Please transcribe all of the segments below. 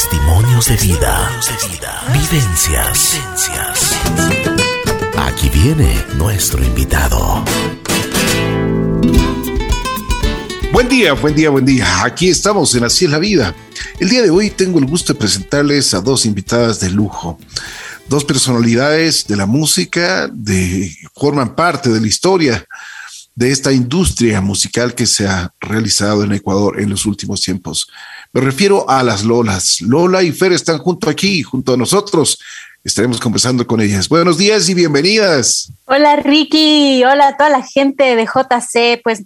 Testimonios de vida. Vivencias. Aquí viene nuestro invitado. Buen día, buen día, buen día. Aquí estamos en Así es la vida. El día de hoy tengo el gusto de presentarles a dos invitadas de lujo. Dos personalidades de la música, de forman parte de la historia de esta industria musical que se ha realizado en Ecuador en los últimos tiempos. Me refiero a las Lolas. Lola y Fer están junto aquí, junto a nosotros. Estaremos conversando con ellas. Buenos días y bienvenidas. Hola Ricky, hola a toda la gente de JC. Pues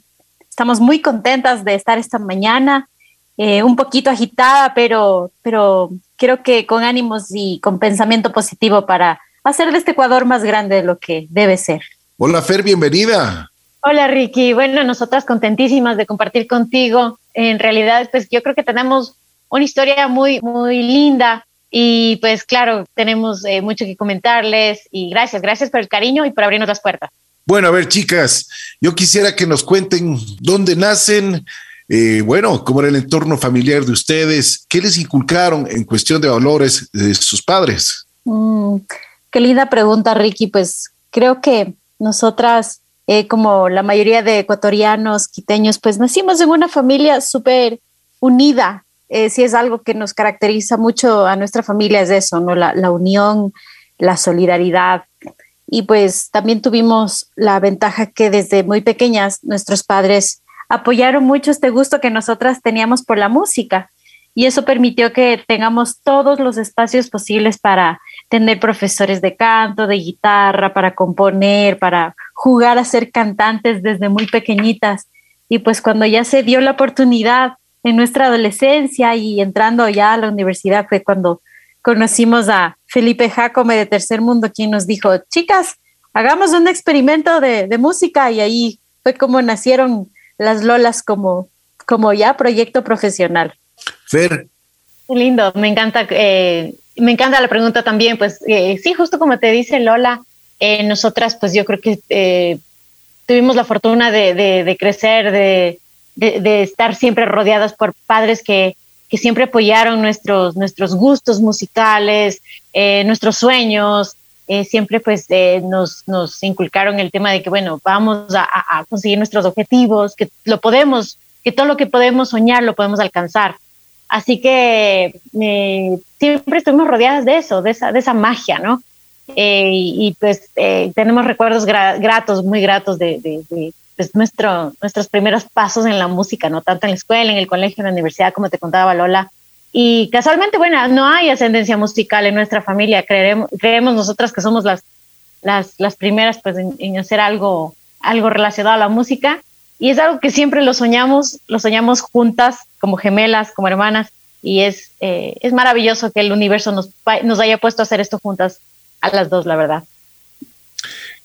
estamos muy contentas de estar esta mañana, eh, un poquito agitada, pero, pero creo que con ánimos y con pensamiento positivo para hacer de este Ecuador más grande de lo que debe ser. Hola Fer, bienvenida. Hola Ricky, bueno, nosotras contentísimas de compartir contigo. En realidad, pues yo creo que tenemos una historia muy, muy linda y pues claro, tenemos eh, mucho que comentarles y gracias, gracias por el cariño y por abrirnos las puertas. Bueno, a ver chicas, yo quisiera que nos cuenten dónde nacen, eh, bueno, cómo era el entorno familiar de ustedes, qué les inculcaron en cuestión de valores de sus padres. Mm, qué linda pregunta, Ricky. Pues creo que nosotras eh, como la mayoría de ecuatorianos, quiteños, pues nacimos en una familia súper unida. Eh, si es algo que nos caracteriza mucho a nuestra familia es eso, ¿no? La, la unión, la solidaridad. Y pues también tuvimos la ventaja que desde muy pequeñas nuestros padres apoyaron mucho este gusto que nosotras teníamos por la música y eso permitió que tengamos todos los espacios posibles para tener profesores de canto, de guitarra, para componer, para jugar a ser cantantes desde muy pequeñitas. Y pues cuando ya se dio la oportunidad en nuestra adolescencia y entrando ya a la universidad fue cuando conocimos a Felipe Jacome de Tercer Mundo, quien nos dijo, chicas, hagamos un experimento de, música y ahí fue como nacieron las Lolas como, como ya proyecto profesional. Fer. lindo, me encanta eh, me encanta la pregunta también, pues eh, sí, justo como te dice Lola, eh, nosotras pues yo creo que eh, tuvimos la fortuna de, crecer, de, estar siempre rodeadas por padres que, siempre apoyaron nuestros, nuestros gustos musicales, nuestros sueños, siempre pues nos, nos inculcaron el tema de que bueno, vamos a, conseguir nuestros objetivos, que lo podemos, que todo lo que podemos soñar lo podemos alcanzar. Así que eh, siempre estuvimos rodeadas de eso, de esa, de esa magia, ¿no? Eh, y, pues eh, tenemos recuerdos gratos, muy gratos de, pues, nuestro, nuestros primeros pasos en la música, ¿no? Tanto en la escuela, en el colegio, en la universidad, como te contaba Lola. Y casualmente, bueno, no hay ascendencia musical en nuestra familia. Creemos, creemos nosotras que somos las, las, las primeras pues, en, en hacer algo, algo relacionado a la música. Y es algo que siempre lo soñamos, lo soñamos juntas, como gemelas, como hermanas, y es, eh, es maravilloso que el universo nos, nos haya puesto a hacer esto juntas a las dos, la verdad.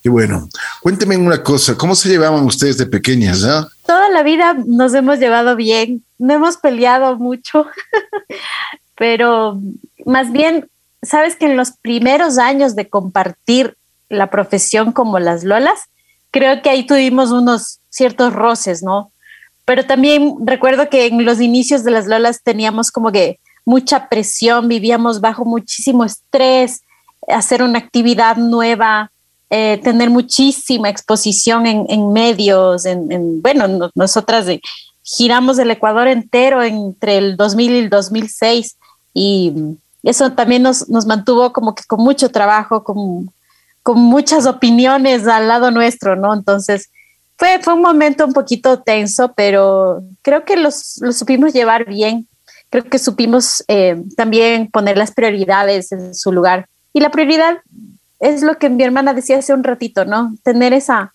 Qué bueno. Cuénteme una cosa, ¿cómo se llevaban ustedes de pequeñas? Ah? Toda la vida nos hemos llevado bien, no hemos peleado mucho, pero más bien, sabes que en los primeros años de compartir la profesión como las Lolas, creo que ahí tuvimos unos ciertos roces, ¿no? Pero también recuerdo que en los inicios de las Lolas teníamos como que mucha presión, vivíamos bajo muchísimo estrés, hacer una actividad nueva, eh, tener muchísima exposición en, medios, en, bueno, nosotras giramos el Ecuador entero entre el 2000 y el 2006 y eso también nos, nos mantuvo como que con mucho trabajo, con, con muchas opiniones al lado nuestro, ¿no? Entonces, fue, fue un momento un poquito tenso, pero creo que los supimos llevar bien. Creo que supimos eh, también poner las prioridades en su lugar. Y la prioridad es lo que mi hermana decía hace un ratito, ¿no? Tener esa,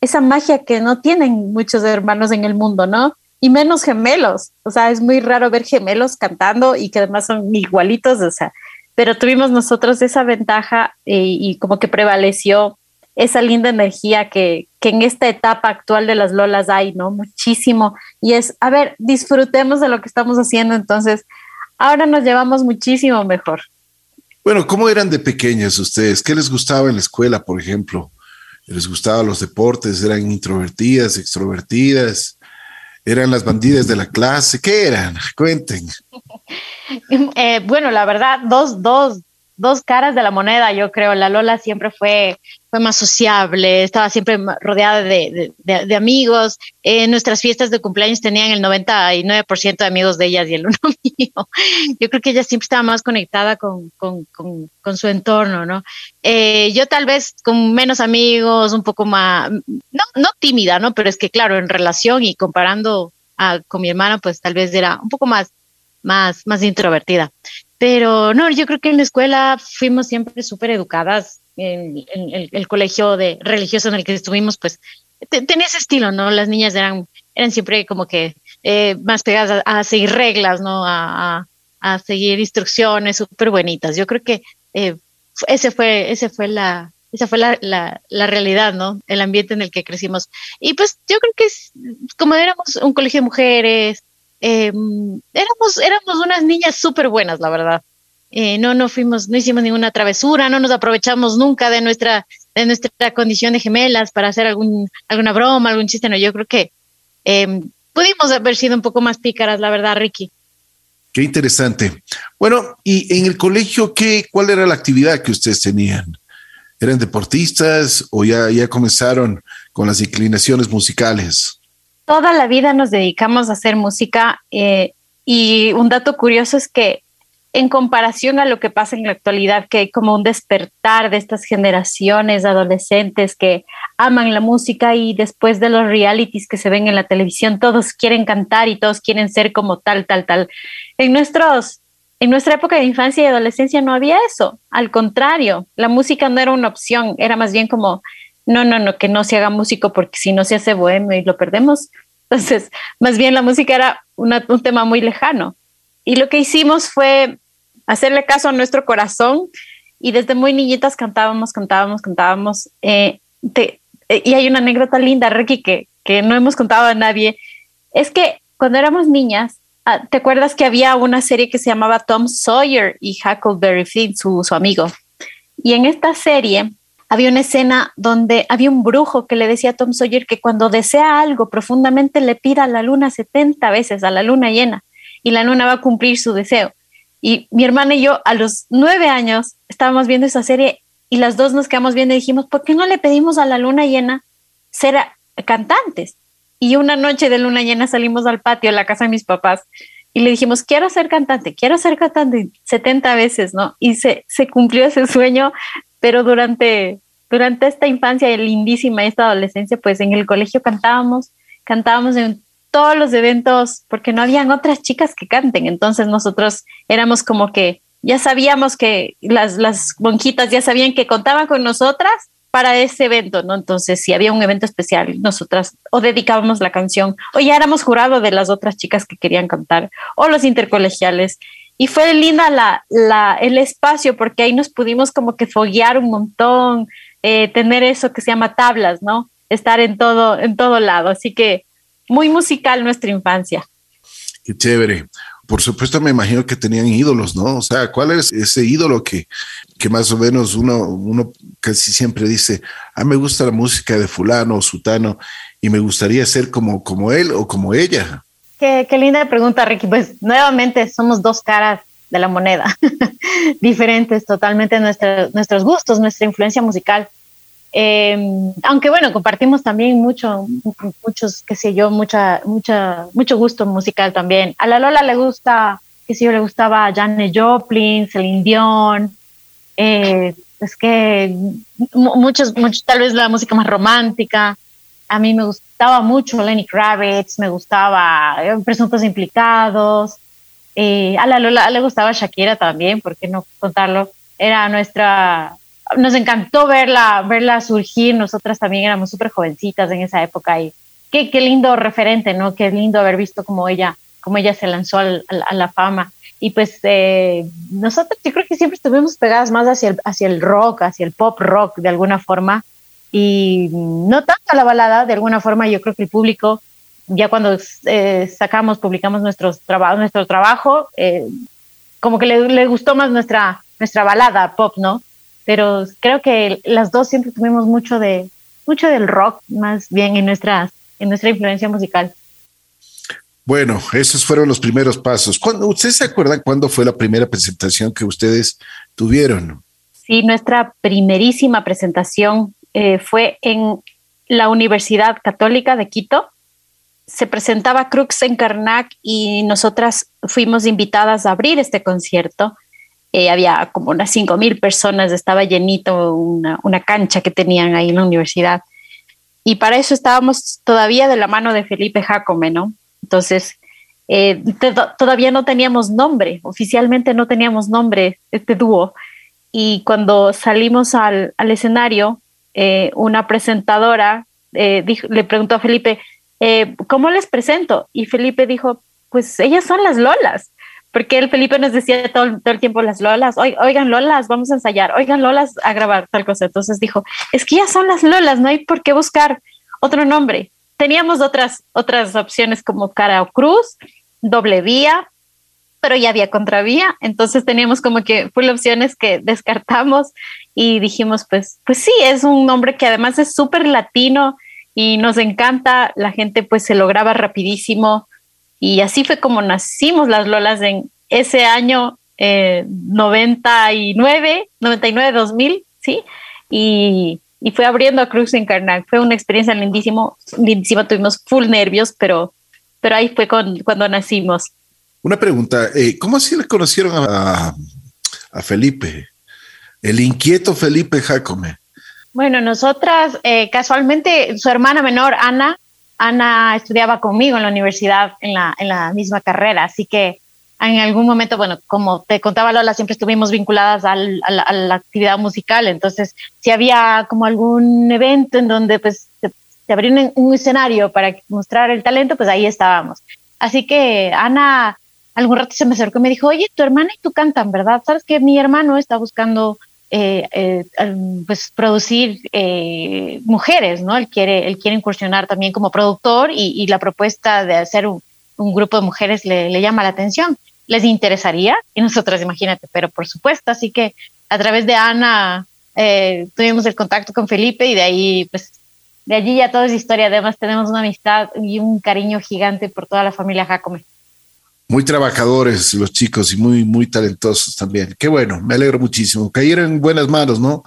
esa magia que no tienen muchos hermanos en el mundo, ¿no? Y menos gemelos. O sea, es muy raro ver gemelos cantando y que además son igualitos. O sea, pero tuvimos nosotros esa ventaja eh, y como que prevaleció esa linda energía que, que, en esta etapa actual de las Lolas hay, ¿no? Muchísimo. Y es, a ver, disfrutemos de lo que estamos haciendo, entonces ahora nos llevamos muchísimo mejor. Bueno, ¿cómo eran de pequeñas ustedes? ¿Qué les gustaba en la escuela, por ejemplo? ¿Les gustaban los deportes? ¿Eran introvertidas, extrovertidas? ¿Eran las bandidas de la clase? ¿Qué eran? Cuenten. Eh, bueno, la verdad, dos, dos, dos caras de la moneda, yo creo. La Lola siempre fue, fue más sociable, estaba siempre rodeada de, de, amigos. En nuestras fiestas de cumpleaños tenían el 99% de amigos de ellas y el uno mío. Yo creo que ella siempre estaba más conectada con, con, con, su entorno, ¿no? Eh, yo tal vez con menos amigos, un poco más, no, no tímida, ¿no? Pero es que claro, en relación y comparando a, con mi hermana, pues tal vez era un poco más, más, más introvertida. Pero no, yo creo que en la escuela fuimos siempre súper educadas. En, el, colegio de religioso en el que estuvimos, pues tenía ese estilo, ¿no? Las niñas eran, eran siempre como que eh, más pegadas a, seguir reglas, ¿no? A, a, seguir instrucciones súper bonitas. Yo creo que eh, ese fue, ese fue la, esa fue la, la, la, realidad, ¿no? El ambiente en el que crecimos. Y pues yo creo que es, como éramos un colegio de mujeres, Em, éramos, éramos unas niñas súper buenas, la verdad. Eh, no, no fuimos, no hicimos ninguna travesura, no nos aprovechamos nunca de nuestra, de nuestra condición de gemelas para hacer algún, alguna broma, algún chiste. No, yo creo que em, pudimos haber sido un poco más pícaras, la verdad, Ricky. Qué interesante. Bueno, y en el colegio, ¿qué, ¿cuál era la actividad que ustedes tenían? ¿Eran deportistas o ya, ya comenzaron con las inclinaciones musicales? Toda la vida nos dedicamos a hacer música eh, y un dato curioso es que en comparación a lo que pasa en la actualidad, que hay como un despertar de estas generaciones adolescentes que aman la música y después de los realities que se ven en la televisión, todos quieren cantar y todos quieren ser como tal, tal, tal. En nuestros en nuestra época de infancia y adolescencia no había eso. Al contrario, la música no era una opción, era más bien como no, no, no, que no se haga músico porque si no se hace bohemio y lo perdemos. Entonces, más bien la música era un tema muy lejano. Y lo que hicimos fue hacerle caso a nuestro corazón y desde muy niñitas cantábamos, cantábamos, cantábamos. Eh, eh, y hay una anécdota linda, Ricky, que, que no hemos contado a nadie. Es que cuando éramos niñas, ah, ¿te acuerdas que había una serie que se llamaba Tom Sawyer y Huckleberry Finn, su, su amigo? Y en esta serie había una escena donde había un brujo que le decía a Tom Sawyer que cuando desea algo profundamente le pida a la luna 70 veces, a la luna llena, y la luna va a cumplir su deseo. Y mi hermana y yo a los nueve años estábamos viendo esa serie y las dos nos quedamos viendo y dijimos, ¿por qué no le pedimos a la luna llena ser cantantes? Y una noche de luna llena salimos al patio de la casa de mis papás y le dijimos, quiero ser cantante, quiero ser cantante 70 veces, ¿no? Y se, se cumplió ese sueño pero durante, durante esta infancia lindísima, esta adolescencia, pues en el colegio cantábamos, cantábamos en todos los eventos, porque no habían otras chicas que canten, entonces nosotros éramos como que ya sabíamos que las, las monjitas ya sabían que contaban con nosotras para ese evento, ¿no? Entonces, si había un evento especial, nosotras o dedicábamos la canción, o ya éramos jurado de las otras chicas que querían cantar, o los intercolegiales. Y fue linda la, la, el espacio porque ahí nos pudimos como que foguear un montón, eh, tener eso que se llama tablas, ¿no? Estar en todo, en todo lado. Así que muy musical nuestra infancia. Qué chévere. Por supuesto, me imagino que tenían ídolos, ¿no? O sea, ¿cuál es ese ídolo que, que más o menos uno, uno casi siempre dice, ah, me gusta la música de fulano o sutano y me gustaría ser como, como él o como ella? Qué, linda pregunta, Ricky. Pues nuevamente somos dos caras de la moneda, diferentes totalmente nuestros gustos, nuestra influencia musical. Em, aunque bueno, compartimos también mucho, muchos, qué sé yo, mucha, mucha, mucho gusto musical también. A la Lola le gusta, qué sé yo, le gustaba Janet Joplin, Celine Dion, eh, es que muchos, muchos, tal vez la música más romántica a mí me gustaba mucho Lenny Kravitz, me gustaba eh, Presuntos Implicados, eh, a la Lola le gustaba Shakira también, ¿por qué no contarlo? Era nuestra, nos encantó verla, verla surgir, nosotras también éramos súper jovencitas en esa época y qué, qué, lindo referente, ¿no? Qué lindo haber visto cómo ella, cómo ella se lanzó a la fama. Y pues eh, nosotros yo creo que siempre estuvimos pegadas más hacia el, hacia el rock, hacia el pop rock de alguna forma y no tanto la balada, de alguna forma yo creo que el público, ya cuando eh, sacamos, publicamos nuestros trabajos, nuestro trabajo, eh, como que le, gustó más nuestra, nuestra balada pop, ¿no? Pero creo que las dos siempre tuvimos mucho de mucho del rock, más bien en nuestra, en nuestra influencia musical. Bueno, esos fueron los primeros pasos. ¿Ustedes se acuerdan cuándo fue la primera presentación que ustedes tuvieron? Sí, nuestra primerísima presentación eh, fue en la Universidad Católica de Quito. Se presentaba Crux en Karnak y nosotras fuimos invitadas a abrir este concierto. Eh, había como unas cinco mil personas, estaba llenito una, cancha que tenían ahí en la universidad. Y para eso estábamos todavía de la mano de Felipe Jacome, ¿no? Entonces, eh, todavía no teníamos nombre, oficialmente no teníamos nombre este dúo. Y cuando salimos al, al escenario, eh, una presentadora eh, le preguntó a Felipe, ¿cómo les presento? Y Felipe dijo, pues ellas son las Lolas porque el Felipe nos decía todo, todo, el tiempo las Lolas, oigan Lolas, vamos a ensayar, oigan Lolas a grabar tal cosa. Entonces dijo, es que ya son las Lolas, no hay por qué buscar otro nombre. Teníamos otras, otras opciones como cara o cruz, doble vía, pero ya había contravía, entonces teníamos como que full opciones que descartamos y dijimos, pues, pues sí, es un nombre que además es súper latino y nos encanta, la gente pues se lograba rapidísimo, y así fue como nacimos las Lolas en ese año 99, 99, 2000, ¿sí? Y, y fue abriendo a Cruz en Karnak. Fue una experiencia lindísimo, lindísima. Tuvimos full nervios, pero, pero ahí fue con, cuando nacimos. Una pregunta, eh, ¿cómo así le conocieron a, a, Felipe? El inquieto Felipe Jacome. Bueno, nosotras, eh, casualmente, su hermana menor, Ana, Ana estudiaba conmigo en la universidad, en la, en la misma carrera, así que en algún momento, bueno, como te contaba Lola, siempre estuvimos vinculadas al, a, la, actividad musical, entonces si había como algún evento en donde pues se, abrió un, escenario para mostrar el talento, pues ahí estábamos. Así que Ana algún rato se me acercó y me dijo, oye, tu hermana y tú cantan, ¿verdad? Sabes que mi hermano está buscando eh, eh, pues producir eh, mujeres, ¿no? Él quiere, él quiere incursionar también como productor y, la propuesta de hacer un, grupo de mujeres le, llama la atención. ¿Les interesaría? Y nosotras, imagínate, pero por supuesto, así que a través de Ana tuvimos el contacto con Felipe y de ahí, pues, de allí ya toda es historia. Además, tenemos una amistad y un cariño gigante por toda la familia Jacome muy trabajadores los chicos y muy, muy talentosos también. Qué bueno, me alegro muchísimo. Cayeron en buenas manos, ¿no?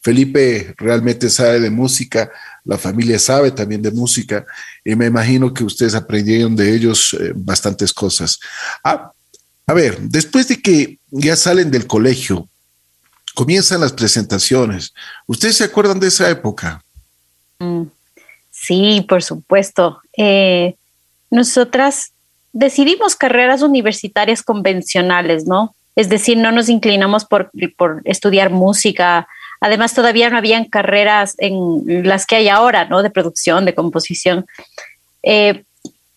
Felipe realmente sabe de música, la familia sabe también de música y me imagino que ustedes aprendieron de ellos eh, bastantes cosas. Ah, a ver, después de que ya salen del colegio, comienzan las presentaciones. ¿Ustedes se acuerdan de esa época? Mm, sí, por supuesto. Eh, nosotras decidimos carreras universitarias convencionales, ¿no? Es decir, no nos inclinamos por, estudiar música. Además, todavía no habían carreras en las que hay ahora, ¿no? De producción, de composición. Eh,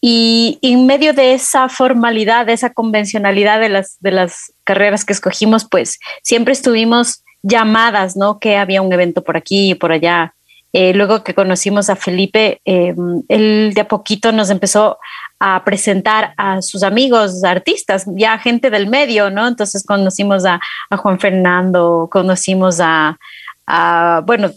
y en medio de esa formalidad, de esa convencionalidad de las, de las carreras que escogimos, pues siempre estuvimos llamadas, ¿no? Que había un evento por aquí y por allá. Eh, luego que conocimos a Felipe, eh, él de a poquito nos empezó a presentar a sus amigos artistas, ya gente del medio, ¿no? Entonces conocimos a, Juan Fernando, conocimos a, bueno,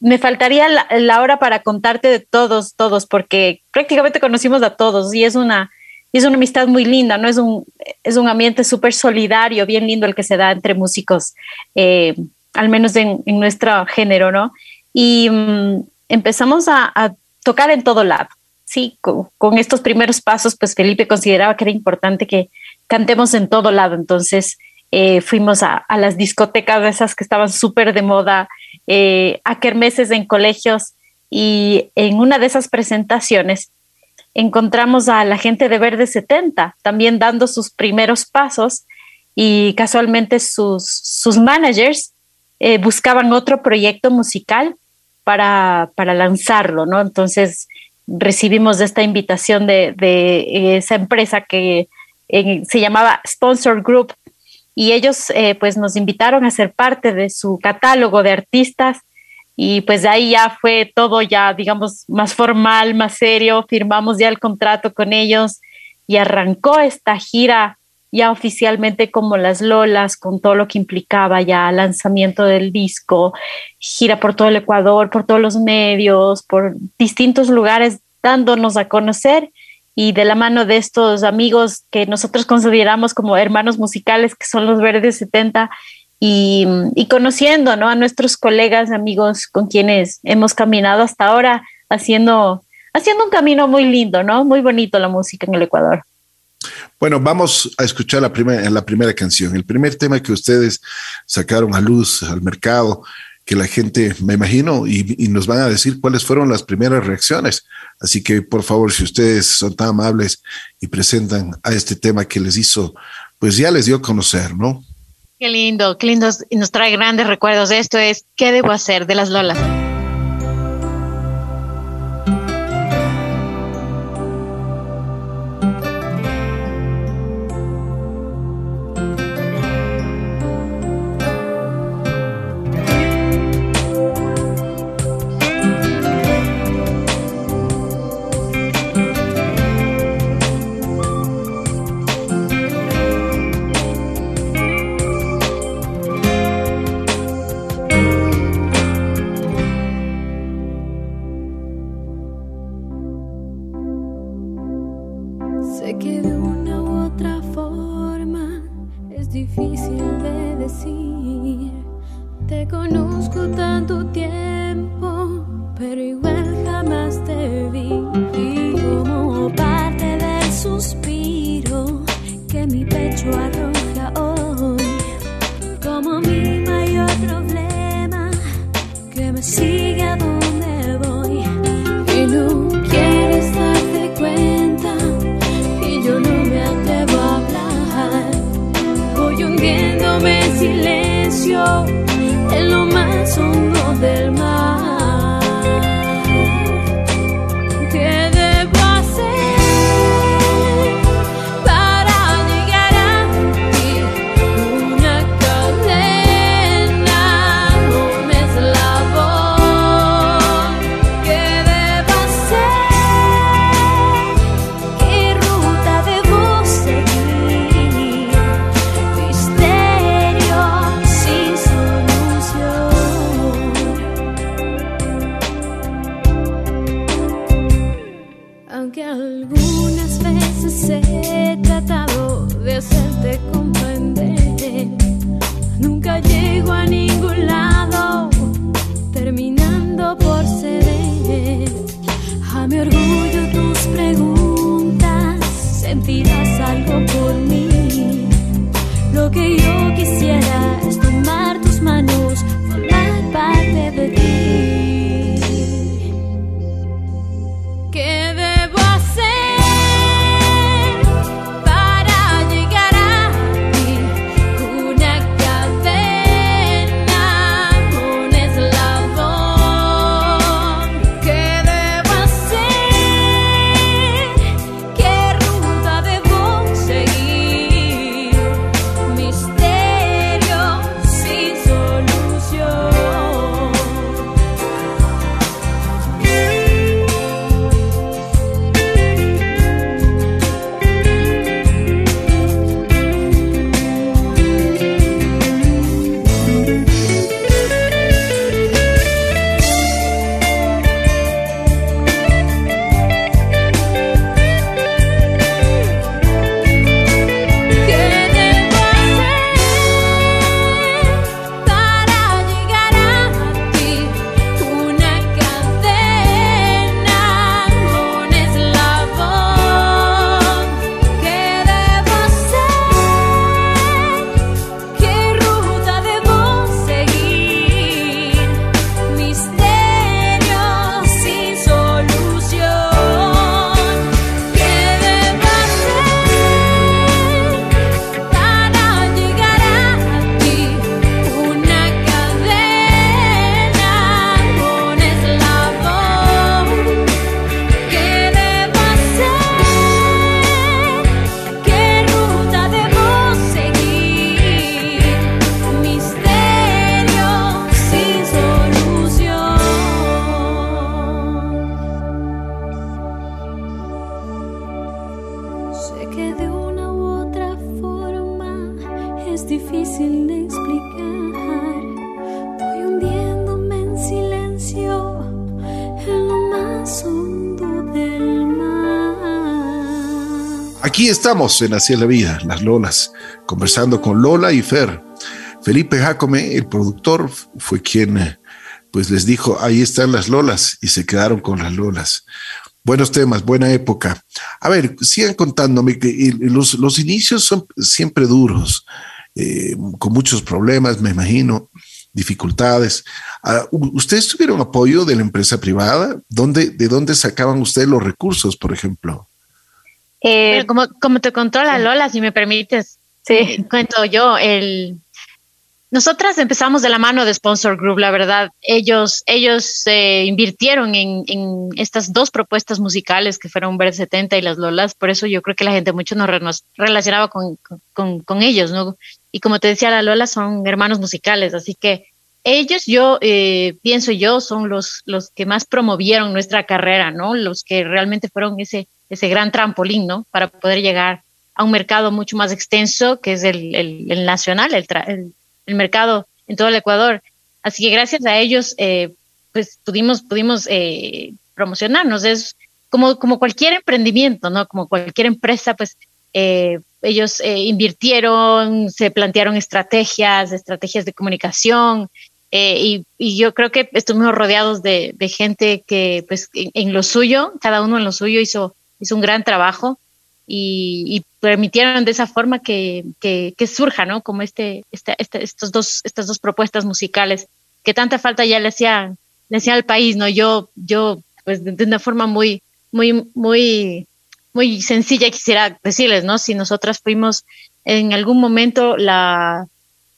me faltaría la, hora para contarte de todos, todos, porque prácticamente conocimos a todos y es una, es una amistad muy linda, ¿no? Es un, es un ambiente súper solidario, bien lindo el que se da entre músicos, eh, al menos en, nuestro género, ¿no? Y mm, empezamos a tocar en todo lado sí, con, estos primeros pasos, pues Felipe consideraba que era importante que cantemos en todo lado. Entonces eh, fuimos a, las discotecas esas que estaban súper de moda, eh, a kermeses en colegios y en una de esas presentaciones encontramos a la gente de Verde 70 también dando sus primeros pasos y casualmente sus, sus managers eh, buscaban otro proyecto musical para, para lanzarlo, ¿no? Entonces recibimos esta invitación de, esa empresa que se llamaba Sponsor Group. Y ellos eh, pues nos invitaron a ser parte de su catálogo de artistas. Y pues de ahí ya fue todo ya digamos más formal, más serio, firmamos ya el contrato con ellos y arrancó esta gira ya oficialmente como las Lolas, con todo lo que implicaba ya lanzamiento del disco, gira por todo el Ecuador, por todos los medios, por distintos lugares, dándonos a conocer y de la mano de estos amigos que nosotros consideramos como hermanos musicales, que son los Verdes 70, y, y, conociendo ¿no? a nuestros colegas, amigos con quienes hemos caminado hasta ahora, haciendo, haciendo un camino muy lindo, ¿no? Muy bonito la música en el Ecuador. Bueno, vamos a escuchar la primera, la primera canción, el primer tema que ustedes sacaron a luz, al mercado, que la gente, me imagino, y, nos van a decir cuáles fueron las primeras reacciones. Así que, por favor, si ustedes son tan amables y presentan a este tema que les hizo, pues ya les dio a conocer, ¿no? Qué lindo, qué lindo, nos trae grandes recuerdos. Esto es ¿Qué debo hacer? de las Lolas. conozco tanto tiempo, pero igual jamás te vi. Y como parte del suspiro que mi pecho arroja hoy, como mi mayor problema que me sigue a donde voy. Y no quieres darte cuenta que yo no me atrevo a hablar, voy hundiéndome en silencio. Estamos en Así es la vida, las Lolas, conversando con Lola y Fer. Felipe Jacome, el productor, fue quien eh, pues les dijo, ahí están las Lolas y se quedaron con las Lolas. Buenos temas, buena época. A ver, sigan contándome que los, los inicios son siempre duros, eh, con muchos problemas, me imagino, dificultades. Ah, ¿Ustedes tuvieron apoyo de la empresa privada? ¿Dónde, ¿De dónde sacaban ustedes los recursos, por ejemplo? Eh, como, como te contó la Lola, si me permites, sí. cuento yo, el, nosotras empezamos de la mano de Sponsor Group, la verdad. Ellos, ellos eh, invirtieron en, en, estas dos propuestas musicales que fueron Verde 70 y Las Lolas. Por eso yo creo que la gente mucho nos, nos relacionaba con, con, con, ellos, ¿no? Y como te decía, la Lola son hermanos musicales, así que ellos, yo eh, pienso yo, son los, los que más promovieron nuestra carrera, ¿no? Los que realmente fueron ese, ese gran trampolín, ¿no? Para poder llegar a un mercado mucho más extenso, que es el, el, el nacional, el, el mercado en todo el Ecuador. Así que gracias a ellos, eh, pues pudimos, pudimos eh, promocionarnos. Es como, como cualquier emprendimiento, ¿no? Como cualquier empresa, pues eh, ellos invirtieron, se plantearon estrategias, estrategias de comunicación. Y, y, yo creo que estuvimos rodeados de, de gente que, pues, en, en, lo suyo, cada uno en lo suyo hizo, hizo un gran trabajo y, permitieron de esa forma que, que, surja, ¿no? Como este, este, este, estos dos, estas dos propuestas musicales que tanta falta ya le hacía, le al país, ¿no? Yo, yo, pues de, una forma muy, muy, muy, muy sencilla quisiera decirles, ¿no? Si nosotras fuimos en algún momento la,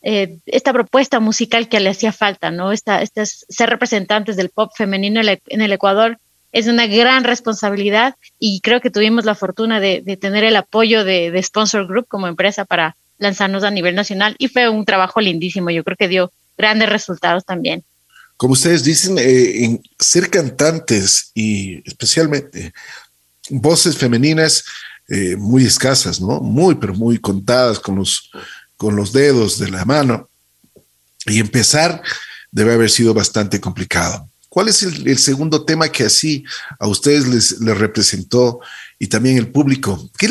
eh, esta propuesta musical que le hacía falta, ¿no? Esta, estas, ser representantes del pop femenino en el Ecuador es una gran responsabilidad y creo que tuvimos la fortuna de, tener el apoyo de, Sponsor Group como empresa para lanzarnos a nivel nacional y fue un trabajo lindísimo. Yo creo que dio grandes resultados también. Como ustedes dicen, eh, en ser cantantes y especialmente voces femeninas eh, muy escasas, ¿no? Muy, pero muy contadas con los, con los dedos de la mano. Y empezar debe haber sido bastante complicado. ¿Cuál es el, segundo tema que así a ustedes les, representó y también el público? ¿Qué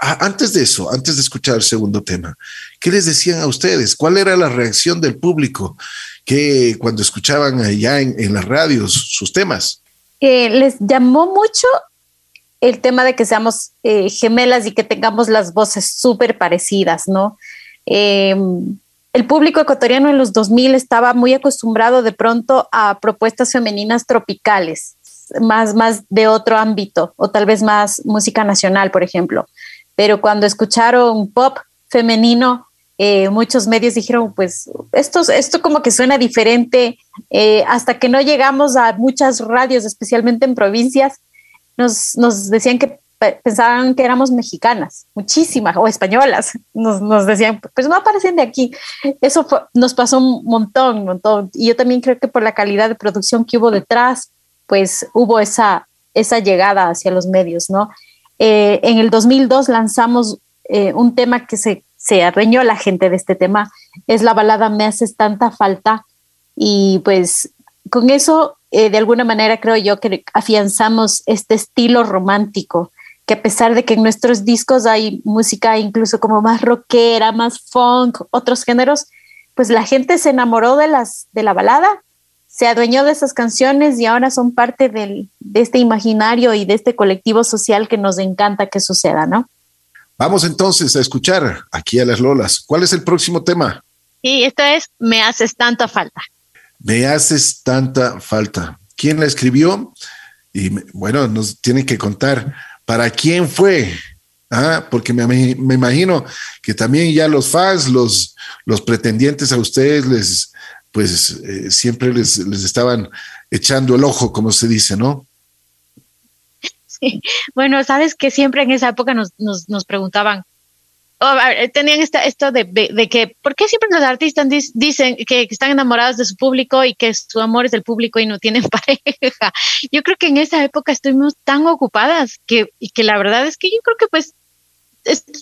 antes de eso, antes de escuchar el segundo tema, ¿qué les decían a ustedes? ¿Cuál era la reacción del público que cuando escuchaban allá en, las radios sus temas? Les llamó mucho el tema de que seamos eh, gemelas y que tengamos las voces súper parecidas, ¿no? Eh, el público ecuatoriano en los 2000 estaba muy acostumbrado de pronto a propuestas femeninas tropicales, más, más de otro ámbito, o tal vez más música nacional, por ejemplo. Pero cuando escucharon pop femenino, eh, muchos medios dijeron, pues esto, esto como que suena diferente, eh, hasta que no llegamos a muchas radios, especialmente en provincias, nos, nos decían que pensaban que éramos mexicanas, muchísimas, o españolas. Nos, nos decían, pues no aparecen de aquí. Eso nos pasó un montón, un montón. Y yo también creo que por la calidad de producción que hubo detrás, pues hubo esa, esa llegada hacia los medios, ¿no? Eh, en el 2002 lanzamos eh, un tema que se, se adueñó la gente de este tema, es la balada Me haces tanta falta. Y pues con eso, eh, de alguna manera, creo yo que afianzamos este estilo romántico que a pesar de que en nuestros discos hay música incluso como más rockera, más funk, otros géneros, pues la gente se enamoró de, las, de la balada, se adueñó de esas canciones y ahora son parte del, de este imaginario y de este colectivo social que nos encanta que suceda, ¿no? Vamos entonces a escuchar aquí a las Lolas. ¿Cuál es el próximo tema? Sí, esto es Me haces tanta falta. Me haces tanta falta. ¿Quién la escribió? Y bueno, nos tienen que contar ¿Para quién fue? Ah, porque me, me, imagino que también ya los fans, los, los pretendientes a ustedes, les, pues eh, siempre les, les estaban echando el ojo, como se dice, ¿no? Sí, bueno, sabes que siempre en esa época nos, nos, nos preguntaban, tenían esta, esto de, de, que, ¿por qué siempre los artistas dicen que, están enamorados de su público y que su amor es del público y no tienen pareja? Yo creo que en esa época estuvimos tan ocupadas que, y que la verdad es que yo creo que pues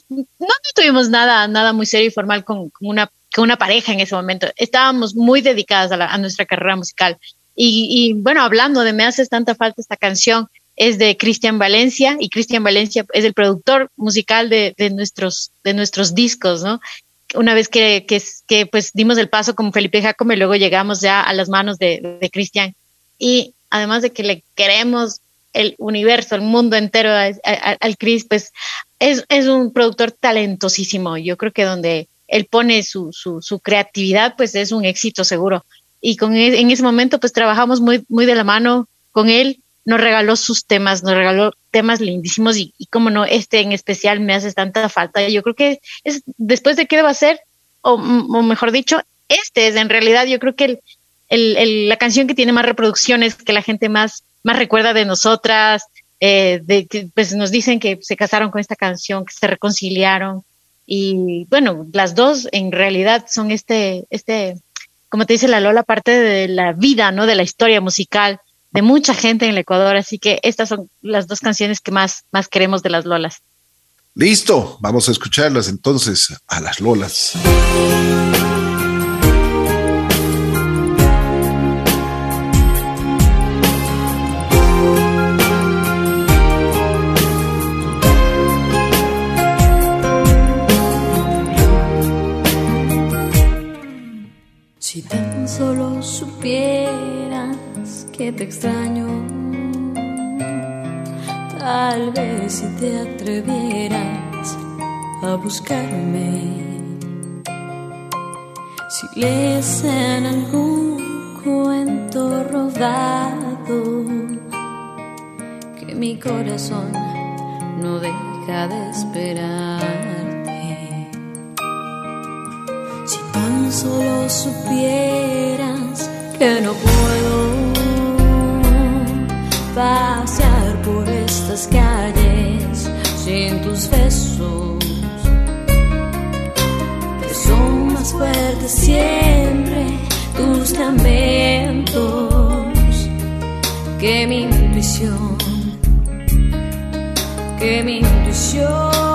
no tuvimos nada, nada muy serio y formal con, una, con una pareja en ese momento. Estábamos muy dedicadas a, nuestra carrera musical. Y, y bueno, hablando de Me haces tanta falta esta canción, es de Cristian Valencia y Cristian Valencia es el productor musical de, nuestros, de nuestros discos, ¿no? Una vez que, que, pues dimos el paso como Felipe Jacome, luego llegamos ya a las manos de, de Cristian y además de que le queremos el universo, el mundo entero al Chris, pues es, es, un productor talentosísimo. Yo creo que donde él pone su, su, su creatividad, pues es un éxito seguro. Y con, e, en ese momento, pues trabajamos muy, muy de la mano con él. Nos regaló sus temas, nos regaló temas lindísimos y, como no, este en especial me hace tanta falta. Yo creo que es después de qué va a ser, o, mejor dicho, este es en realidad, yo creo que la canción que tiene más reproducciones, que la gente más, más recuerda de nosotras, eh, pues nos dicen que se casaron con esta canción, que se reconciliaron. Y bueno, las dos en realidad son este, este, como te dice la Lola, parte de la vida, ¿no? De la historia musical de mucha gente en el Ecuador. Así que estas son las dos canciones que más, más queremos de las Lolas. Listo, vamos a escucharlas entonces a las Lolas. Te extraño. Tal vez si te atrevieras a buscarme. Si lees en algún cuento rodado que mi corazón no deja de esperarte. Si tan solo supieras que no puedo pasear por estas calles sin tus besos, que son más fuertes siempre tus lamentos que mi intuición, que mi intuición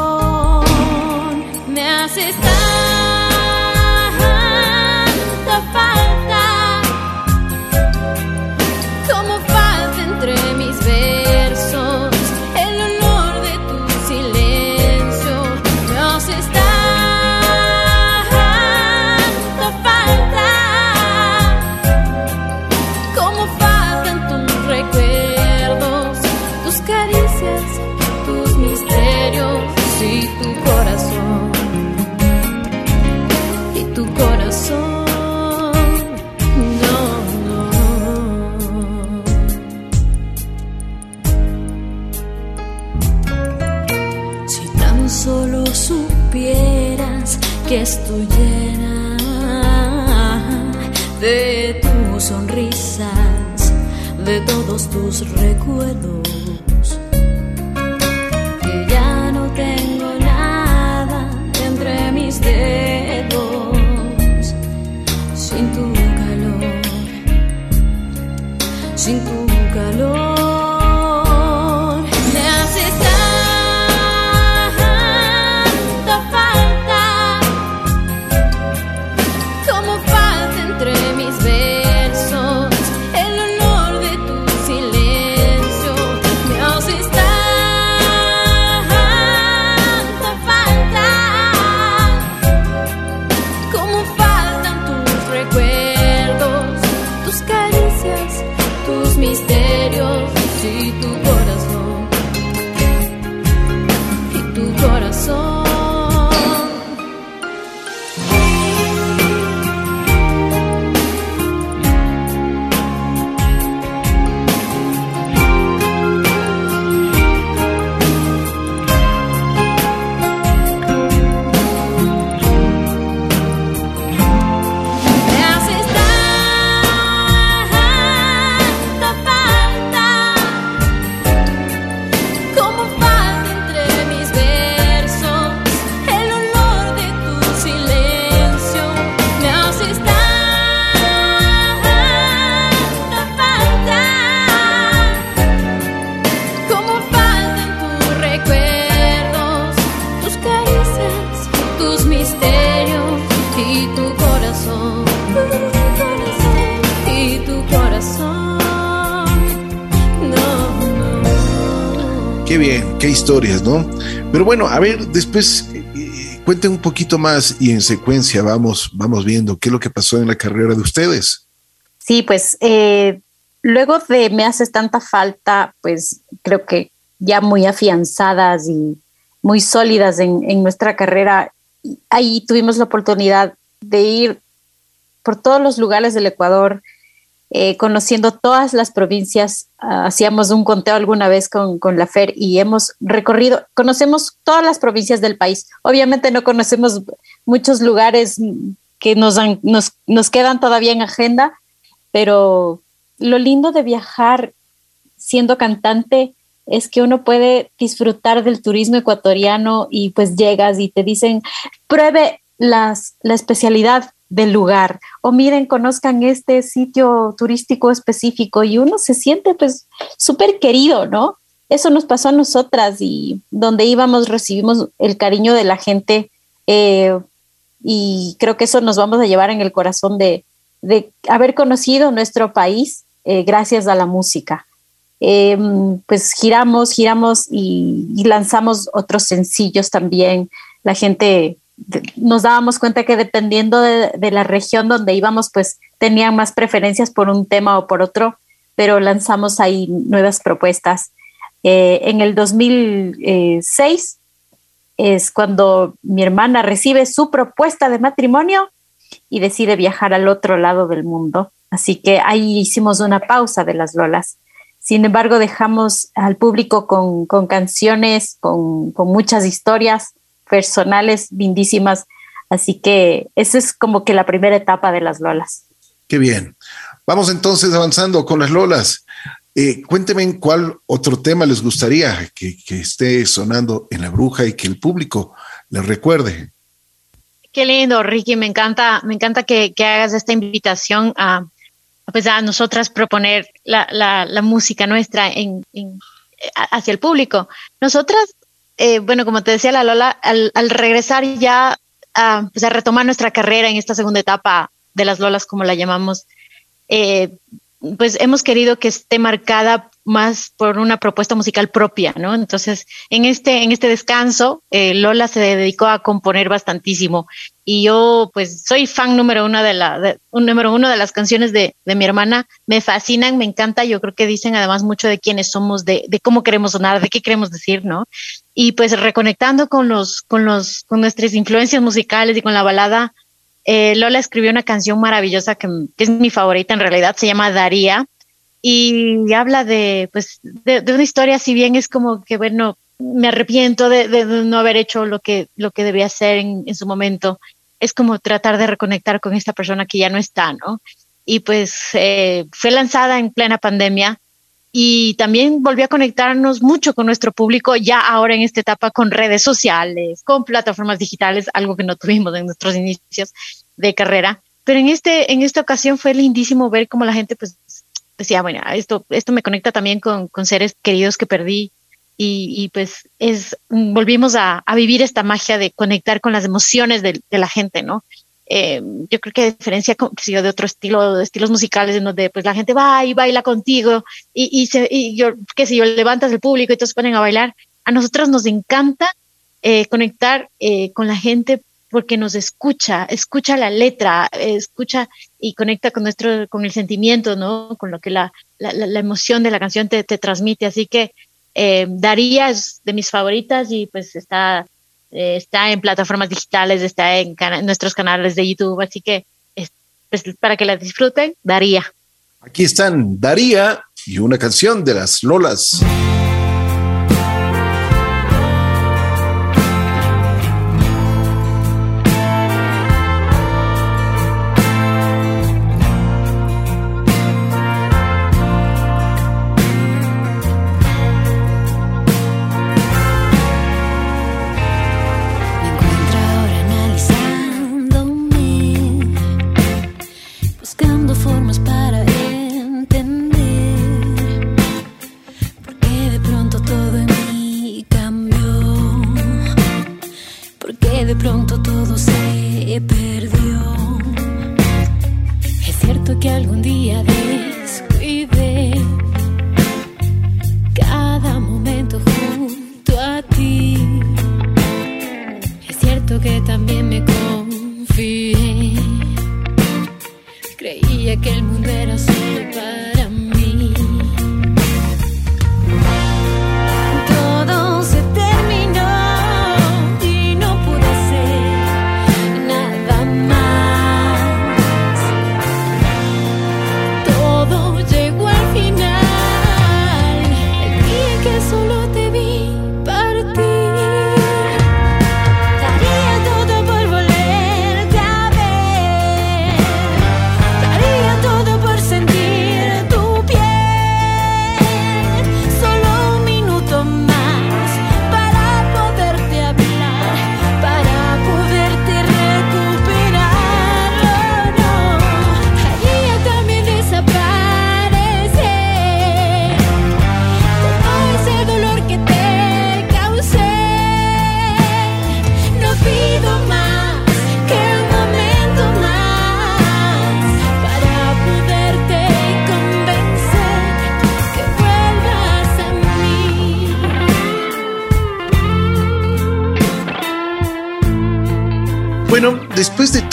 estoy llena de tus sonrisas, de todos tus recuerdos. Bien, qué historias, ¿no? Pero bueno, a ver, después eh, cuenten un poquito más y en secuencia vamos, vamos viendo qué es lo que pasó en la carrera de ustedes. Sí, pues eh, luego de Me haces tanta falta, pues creo que ya muy afianzadas y muy sólidas en nuestra carrera, ahí tuvimos la oportunidad de ir por todos los lugares del Ecuador, eh, conociendo todas las provincias. Ah, hacíamos un conteo alguna vez con, con, la FER y hemos recorrido, conocemos todas las provincias del país. Obviamente no conocemos muchos lugares que nos, nos, nos quedan todavía en agenda, pero lo lindo de viajar siendo cantante es que uno puede disfrutar del turismo ecuatoriano y pues llegas y te dicen, pruebe las, la especialidad del lugar o miren, conozcan este sitio turístico específico y uno se siente pues súper querido, ¿no? Eso nos pasó a nosotras y donde íbamos recibimos el cariño de la gente eh, y creo que eso nos vamos a llevar en el corazón de, de haber conocido nuestro país eh, gracias a la música. Em, pues giramos, giramos y, lanzamos otros sencillos también. La gente nos dábamos cuenta que dependiendo de, la región donde íbamos, pues tenían más preferencias por un tema o por otro, pero lanzamos ahí nuevas propuestas. Eh, en el 2006 es cuando mi hermana recibe su propuesta de matrimonio y decide viajar al otro lado del mundo. Así que ahí hicimos una pausa de las Lolas. Sin embargo, dejamos al público con, canciones, con, muchas historias personales lindísimas. Así que esa es como que la primera etapa de las Lolas. Qué bien. Vamos entonces avanzando con las Lolas. Eh, cuénteme en cuál otro tema les gustaría que, esté sonando en la bruja y que el público le recuerde. Qué lindo, Ricky. Me encanta, me encanta que hagas esta invitación a, pues a nosotras proponer la, la, música nuestra en, hacia el público. Nosotras, eh, bueno, como te decía la Lola, al, regresar ya a, pues a, retomar nuestra carrera en esta segunda etapa de las Lolas, como la llamamos, eh, pues hemos querido que esté marcada más por una propuesta musical propia, ¿no? Entonces, en este, en este descanso, eh, Lola se dedicó a componer bastantísimo y yo, pues, soy fan número uno de la, un número uno de las canciones de, de, mi hermana. Me fascinan, me encanta. Yo creo que dicen además mucho de quiénes somos, de, de cómo queremos sonar, de qué queremos decir, ¿no? Y pues reconectando con los, con los, con nuestras influencias musicales y con la balada, eh, Lola escribió una canción maravillosa que, es mi favorita en realidad, se llama Daría y habla de, pues, de, una historia, si bien es como que, bueno, me arrepiento de, de no haber hecho lo que, lo que debía hacer en, en, su momento, es como tratar de reconectar con esta persona que ya no está, ¿no? Y pues eh, fue lanzada en plena pandemia y también volvió a conectarnos mucho con nuestro público ya ahora en esta etapa con redes sociales, con plataformas digitales, algo que no tuvimos en nuestros inicios de carrera. Pero en, este, en esta ocasión fue lindísimo ver cómo la gente pues decía, bueno, esto, esto me conecta también con, con seres queridos que perdí y, pues es, volvimos a, vivir esta magia de conectar con las emociones de la gente, ¿no? Eh, yo creo que a diferencia de otro estilo, de estilos musicales, en donde pues la gente va y baila contigo y, se, y yo, qué sé yo, levantas el público y todos se ponen a bailar, a nosotros nos encanta eh, conectar eh, con la gente porque nos escucha, escucha la letra, escucha y conecta con nuestro, con el sentimiento, ¿no? Con lo que la, la, emoción de la canción te, te transmite. Así que Daría es de mis favoritas y pues está, está en plataformas digitales, está en, en, nuestros canales de YouTube, así que es, pues, para que la disfruten, Daría. Aquí están Daría y una canción de las Lolas.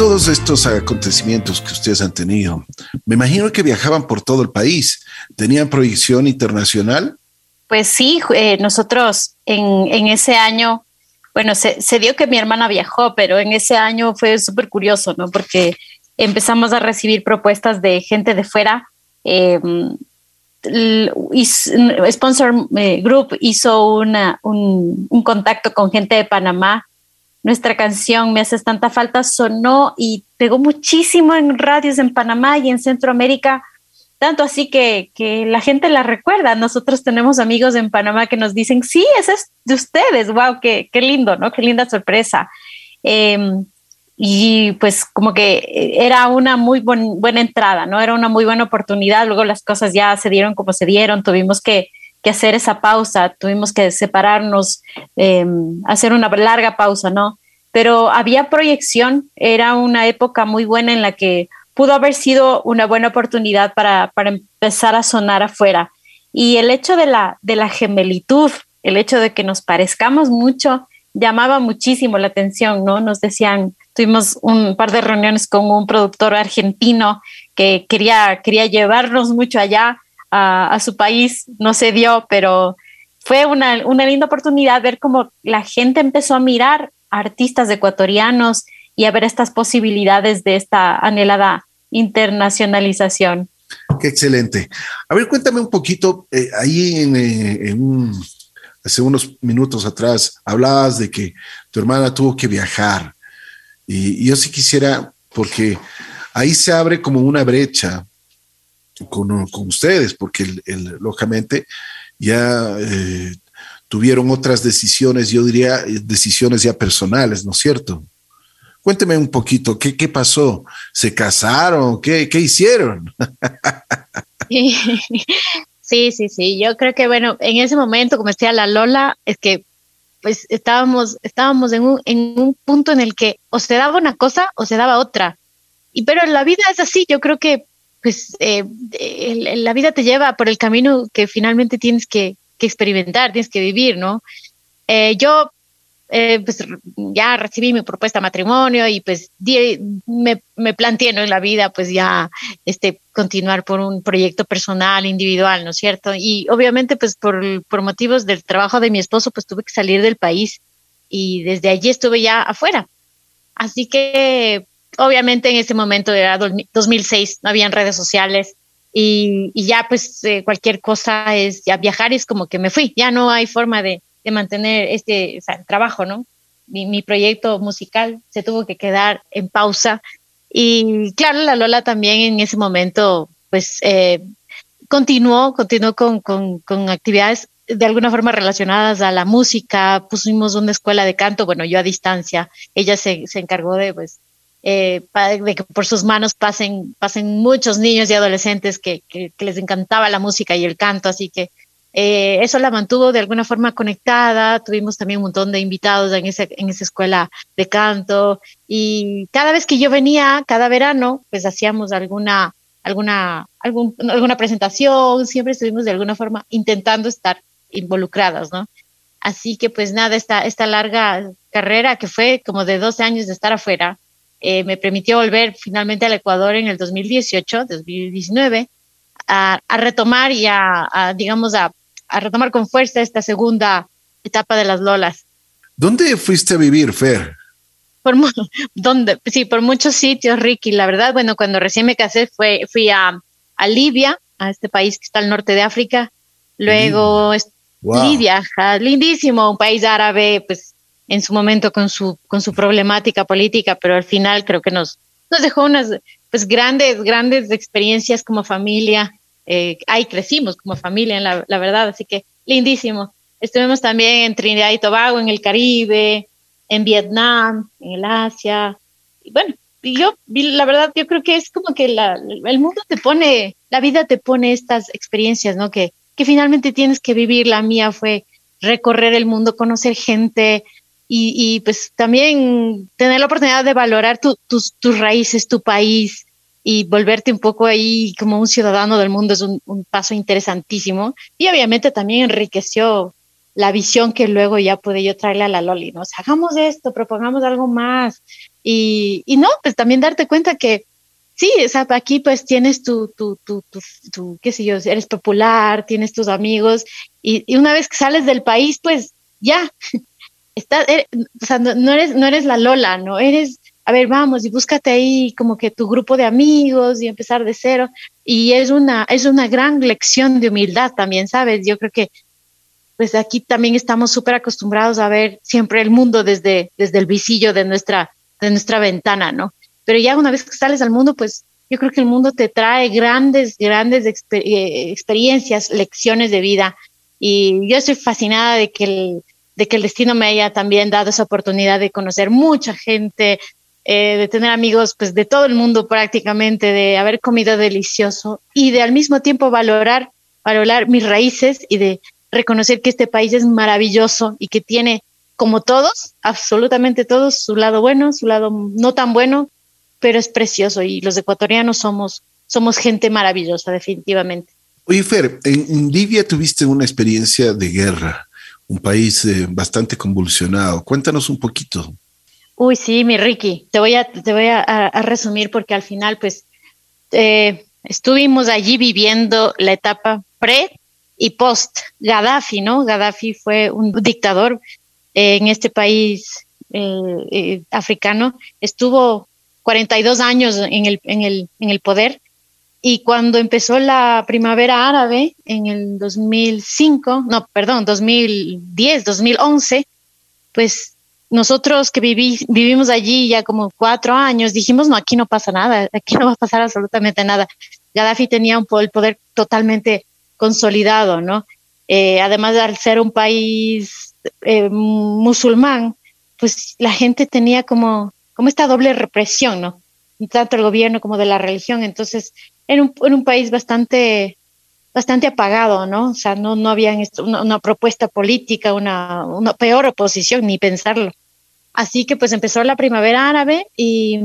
Todos estos acontecimientos que ustedes han tenido, me imagino que viajaban por todo el país. ¿Tenían proyección internacional? Pues sí, eh, nosotros en, ese año, bueno, se, dio que mi hermana viajó, pero en ese año fue súper curioso, ¿no? Porque empezamos a recibir propuestas de gente de fuera. Em, Sponsor eh, Group hizo un contacto con gente de Panamá nuestra canción Me haces tanta falta sonó y pegó muchísimo en radios en Panamá y en Centroamérica, tanto así que, que la gente la recuerda. Nosotros tenemos amigos en Panamá que nos dicen, sí, ese es de ustedes, wow, qué, qué lindo, ¿no? Qué linda sorpresa. Em, y pues como que era una muy buena entrada, ¿no? Era una muy buena oportunidad. Luego las cosas ya se dieron como se dieron, tuvimos que que hacer esa pausa, tuvimos que separarnos, em, hacer una larga pausa, ¿no? Pero había proyección, era una época muy buena en la que pudo haber sido una buena oportunidad para, para empezar a sonar afuera. Y el hecho de la, de la gemelitud, el hecho de que nos parezcamos mucho, llamaba muchísimo la atención, ¿no? Nos decían, tuvimos un par de reuniones con un productor argentino que quería, quería llevarnos mucho allá a, su país, no se dio, pero fue una, una linda oportunidad ver cómo la gente empezó a mirar artistas ecuatorianos y a ver estas posibilidades de esta anhelada internacionalización. Qué excelente. A ver, cuéntame un poquito, eh, ahí en, eh, hace unos minutos atrás hablabas de que tu hermana tuvo que viajar y, yo sí quisiera, porque ahí se abre como una brecha con, con ustedes, porque lógicamente ya eh, tuvieron otras decisiones, yo diría decisiones ya personales, ¿no es cierto? Cuénteme un poquito, ¿qué, qué pasó? ¿Se casaron? ¿Qué, qué hicieron? Sí, sí, sí. Yo creo que, bueno, en ese momento, como decía la Lola, es que pues estábamos, estábamos en un, en un punto en el que o se daba una cosa o se daba otra. Y pero la vida es así, yo creo que pues eh, la vida te lleva por el camino que finalmente tienes que, experimentar, tienes que vivir, ¿no? Eh, yo eh, pues ya recibí mi propuesta de matrimonio y pues me, me planteé en la vida pues ya este, continuar por un proyecto personal, individual, ¿no es cierto? Y obviamente pues por, por motivos del trabajo de mi esposo pues tuve que salir del país y desde allí estuve ya afuera. Así que obviamente en ese momento era 2006, no habían redes sociales y, ya pues eh, cualquier cosa es, ya viajar es como que me fui, ya no hay forma de, mantener este trabajo, ¿no? Mi, proyecto musical se tuvo que quedar en pausa y claro, la Lola también en ese momento pues eh, continuó, continuó con, con actividades de alguna forma relacionadas a la música, pusimos una escuela de canto, bueno, yo a distancia, ella se, se encargó de pues eh, de que por sus manos pasen, pasen muchos niños y adolescentes que, que, les encantaba la música y el canto, así que eh, eso la mantuvo de alguna forma conectada. Tuvimos también un montón de invitados en, ese, en esa escuela de canto y cada vez que yo venía, cada verano, pues hacíamos alguna, alguna, algún, alguna presentación, siempre estuvimos de alguna forma intentando estar involucradas, ¿no? Así que pues nada, esta, esta larga carrera, que fue como de 12 años de estar afuera, eh, me permitió volver finalmente al Ecuador en el 2018, 2019, a, retomar y a, digamos, a, a, retomar con fuerza esta segunda etapa de las Lolas. ¿Dónde fuiste a vivir, Fer? Por, ¿dónde? Sí, por muchos sitios, Ricky. La verdad, bueno, cuando recién me casé fue, fui a, a Libia, a este país que está al norte de África. Luego, Libia, lindísimo, un país árabe, pues en su momento con su, con su problemática política, pero al final creo que nos, nos dejó unas pues grandes, grandes experiencias como familia. Eh, ahí crecimos como familia, la, verdad, así que lindísimo. Estuvimos también en Trinidad y Tobago, en el Caribe, en Vietnam, en Asia. Y bueno, yo, la verdad, yo creo que es como que el mundo te pone, la vida te pone estas experiencias, ¿no? Que, que finalmente tienes que vivir. La mía fue recorrer el mundo, conocer gente y, y pues también tener la oportunidad de valorar tus, tus raíces, tu país y volverte un poco ahí como un ciudadano del mundo es un, un paso interesantísimo. Y obviamente también enriqueció la visión que luego ya pude yo traerle a la Loli, ¿no? O sea, hagamos esto, propongamos algo más. Y, y no, pues también darte cuenta que sí, o sea, aquí pues tienes tu, tu, tu, tu, qué sé yo, eres popular, tienes tus amigos, y, y una vez que sales del país, pues ya, está, eh, o sea, no, eres, no eres la Lola, ¿no? Eres, a ver, vamos y búscate ahí como que tu grupo de amigos y empezar de cero. Y es una, es una gran lección de humildad también, ¿sabes? Yo creo que pues aquí también estamos súper acostumbrados a ver siempre el mundo desde, desde el visillo de nuestra, de nuestra ventana, ¿no? Pero ya una vez que sales al mundo, pues yo creo que el mundo te trae grandes, grandes eh, experiencias, lecciones de vida. Y yo estoy fascinada de que, el, de que el destino me haya también dado esa oportunidad de conocer mucha gente, eh, de tener amigos pues de todo el mundo prácticamente, de haber comido delicioso y de al mismo tiempo valorar, valorar mis raíces y de reconocer que este país es maravilloso y que tiene, como todos, absolutamente todos, su lado bueno, su lado no tan bueno, pero es precioso y los ecuatorianos somos, somos gente maravillosa, definitivamente. Oye, en Libia tuviste una experiencia de guerra, un país eh, bastante convulsionado. Cuéntanos un poquito. Uy, sí, mi Ricky, te voy a, te voy a, resumir porque al final, pues, eh, estuvimos allí viviendo la etapa pre y post Gaddafi, ¿no? Gaddafi fue un dictador eh, en este país eh, eh, africano, estuvo 42 años en el, en, el, en el poder y cuando empezó la primavera árabe en el 2005, no, perdón, 2010, 2011, pues nosotros que vivimos allí ya como cuatro años, dijimos, no, aquí no pasa nada, aquí no va a pasar absolutamente nada. Gaddafi tenía un, el poder totalmente consolidado, ¿no? Eh, además de ser un país eh, musulmán, pues la gente tenía como, como esta doble represión, ¿no? Tanto el gobierno como de la religión. Entonces, era un, un país bastante, bastante apagado, ¿no? O sea, no, no había una, una, propuesta política, una, una peor oposición, ni pensarlo. Así que pues empezó la primavera árabe y,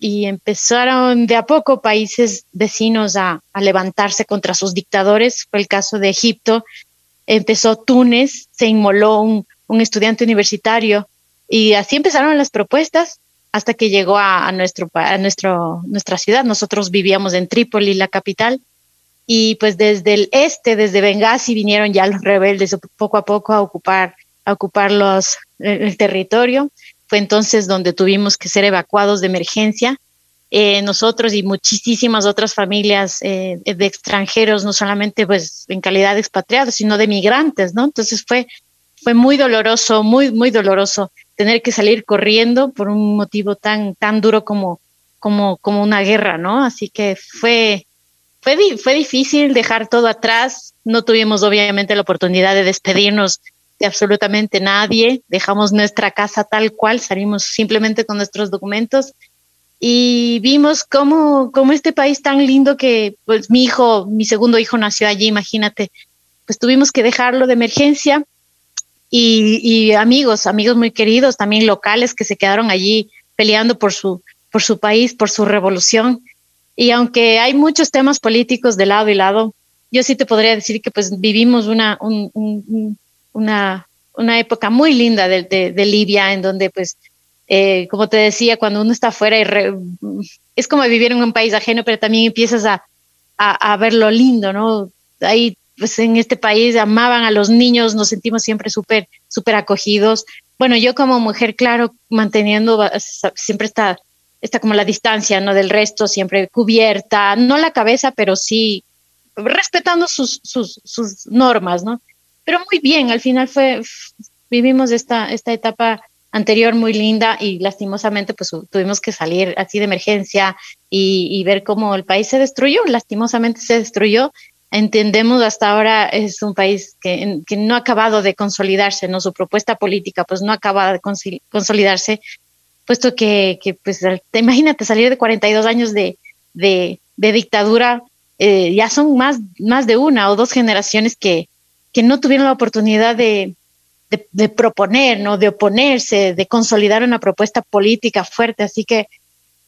y empezaron de a poco países vecinos a, a, levantarse contra sus dictadores. Fue el caso de Egipto. Empezó Túnez, se inmoló un, un estudiante universitario y así empezaron las propuestas hasta que llegó a, nuestro, a nuestro, nuestra ciudad. Nosotros vivíamos en Trípoli, la capital, y pues desde el este, desde Benghazi, vinieron ya los rebeldes poco a poco a ocupar, ocupar los, el territorio. Fue entonces donde tuvimos que ser evacuados de emergencia. Eh, nosotros y muchísimas otras familias eh, de extranjeros, no solamente pues en calidad de expatriados, sino de migrantes, ¿no? Entonces fue, fue muy doloroso, muy, muy doloroso tener que salir corriendo por un motivo tan, tan duro como, como, como una guerra, ¿no? Así que fue, fue, fue difícil dejar todo atrás. No tuvimos obviamente la oportunidad de despedirnos de absolutamente nadie, dejamos nuestra casa tal cual, salimos simplemente con nuestros documentos y vimos cómo, cómo este país tan lindo que pues mi hijo, mi segundo hijo nació allí, imagínate, pues tuvimos que dejarlo de emergencia y, y amigos, amigos muy queridos, también locales que se quedaron allí peleando por su, por su país, por su revolución. Y aunque hay muchos temas políticos de lado y lado, yo sí te podría decir que pues vivimos una, un, un, una, una época muy linda de, de, Libia, en donde pues, eh, como te decía, cuando uno está afuera y es como vivir en un país ajeno, pero también empiezas a, a, a ver lo lindo, ¿no? Ahí pues en este país amaban a los niños, nos sentimos siempre súper, súper acogidos. Bueno, yo como mujer, claro, manteniendo siempre está, está como la distancia, ¿no? Del resto, siempre cubierta, no la cabeza, pero sí respetando sus, sus, sus normas, ¿no? Pero muy bien, al final fue, vivimos esta, esta etapa anterior muy linda y lastimosamente pues tuvimos que salir así de emergencia y, y, ver cómo el país se destruyó, lastimosamente se destruyó entendemos hasta ahora es un país que, no ha acabado de consolidarse, ¿no? Su propuesta política pues no acaba de consolidarse, puesto que, pues imagínate salir de 42 años de, de, dictadura, eh, ya son más, más de una o dos generaciones que, que no tuvieron la oportunidad de, de, de, proponer, ¿no? De oponerse, de consolidar una propuesta política fuerte, así que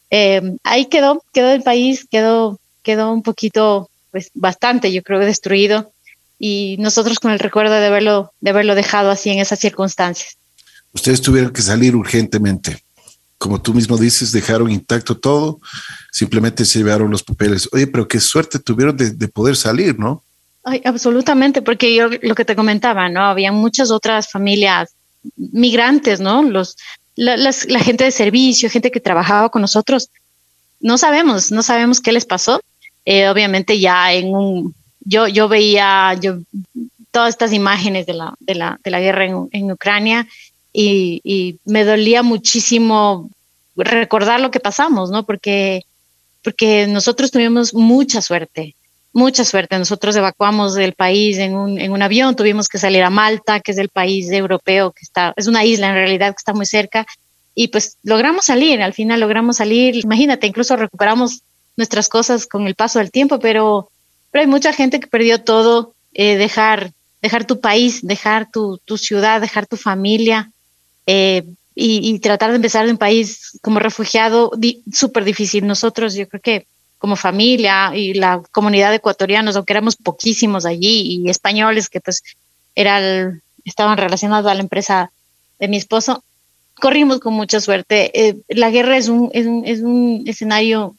eh, ahí quedó, quedó el país, quedó, quedó un poquito pues bastante, yo creo, destruido y nosotros con el recuerdo de haberlo, de haberlo dejado así en esas circunstancias. Ustedes tuvieron que salir urgentemente. Como tú mismo dices, dejaron intacto todo, simplemente se llevaron los papeles. Oye, pero qué suerte tuvieron de, de poder salir, ¿no? Ay, absolutamente, porque yo lo que te comentaba, ¿no? Había muchas otras familias migrantes, ¿no? Los, la, las, la gente de servicio, gente que trabajaba con nosotros. No sabemos, no sabemos qué les pasó eh, obviamente ya en un, yo, yo veía yo, todas estas imágenes de la, de la, de la guerra en, en Ucrania y, y, me dolía muchísimo recordar lo que pasamos, ¿no? Porque, porque nosotros tuvimos mucha suerte, mucha suerte. Nosotros evacuamos del país en un, en un avión, tuvimos que salir a Malta, que es el país europeo que está, es una isla en realidad que está muy cerca, y pues logramos salir, al final logramos salir, imagínate, incluso recuperamos nuestras cosas con el paso del tiempo, pero, pero hay mucha gente que perdió todo, eh, dejar, dejar tu país, dejar tu, tu ciudad, dejar tu familia eh, y, tratar de empezar de un país como refugiado, súper difícil. Nosotros, yo creo que como familia y la comunidad de ecuatorianos, aunque éramos poquísimos allí y españoles que pues estaban relacionados a la empresa de mi esposo, corrimos con mucha suerte. Eh, la guerra es un, es un, es un escenario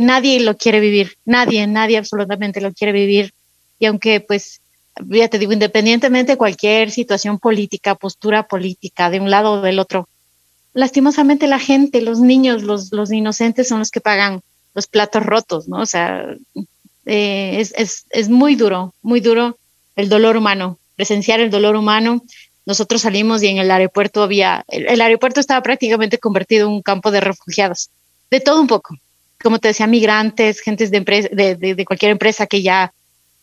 nadie lo quiere vivir, nadie, nadie absolutamente lo quiere vivir. Y aunque pues, ya te digo, independientemente de cualquier situación política, postura política, de un lado o del otro, lastimosamente la gente, los niños, los, los inocentes son los que pagan los platos rotos, ¿no? O sea, eh, es, es, es muy duro, muy duro el dolor humano, presenciar el dolor humano. Nosotros salimos y en el aeropuerto había, el, el aeropuerto estaba prácticamente convertido en un campo de refugiados, de todo un poco como te decía, migrantes, gentes de, empresa, de, de, cualquier empresa que ya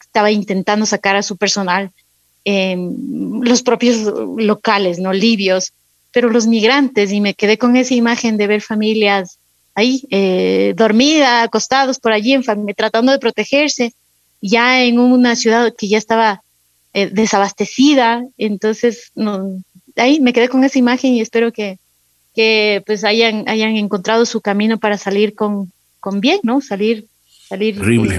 estaba intentando sacar a su personal, eh, los propios locales, ¿no? Libios, pero los migrantes, y me quedé con esa imagen de ver familias ahí, eh, dormidas, acostados por allí, en tratando de protegerse, ya en una ciudad que ya estaba eh, desabastecida, entonces no, ahí me quedé con esa imagen y espero que, que pues hayan, hayan encontrado su camino para salir con, con bien, ¿no? Salir, salir. Terrible.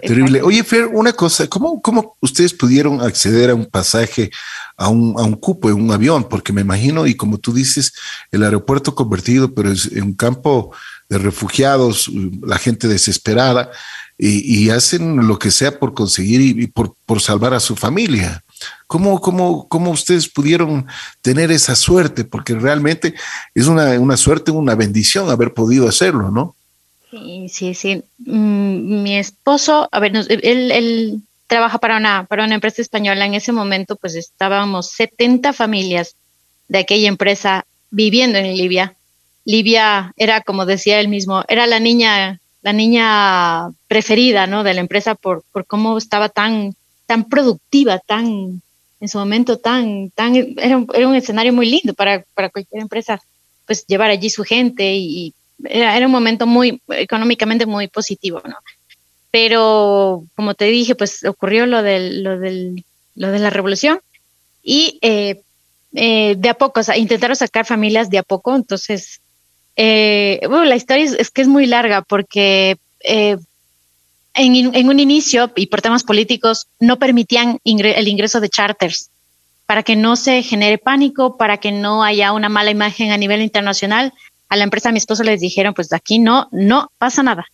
Eh, Terrible. Oye, Fer, una cosa, ¿cómo, ¿cómo ustedes pudieron acceder a un pasaje, a un, a un cupo en un avión? Porque me imagino, y como tú dices, el aeropuerto convertido, pero es un campo de refugiados, la gente desesperada, y, y hacen lo que sea por conseguir y, y por, por salvar a su familia. ¿Cómo, cómo, ¿Cómo ustedes pudieron tener esa suerte? Porque realmente es una, una suerte, una bendición haber podido hacerlo, ¿no? Sí, sí, sí. Mm, mi esposo, a ver, él, él trabaja para una, para una empresa española. En ese momento, pues estábamos 70 familias de aquella empresa viviendo en Libia. Libia era, como decía él mismo, era la niña, la niña preferida, ¿no? De la empresa por, por cómo estaba tan, tan productiva, tan, en su momento tan, tan, era un, escenario muy lindo para, para cualquier empresa, pues llevar allí su gente y, era, un momento muy económicamente muy positivo, ¿no? Pero como te dije, pues ocurrió lo del, lo del, lo de la revolución y eh, eh, de a poco, o sea, intentaron sacar familias de a poco, entonces, eh, bueno, la historia es, es, que es muy larga porque eh, en, en, un inicio y por temas políticos no permitían ingre el ingreso de charters para que no se genere pánico, para que no haya una mala imagen a nivel internacional, a la empresa, a mi esposo les dijeron, pues aquí no, no pasa nada,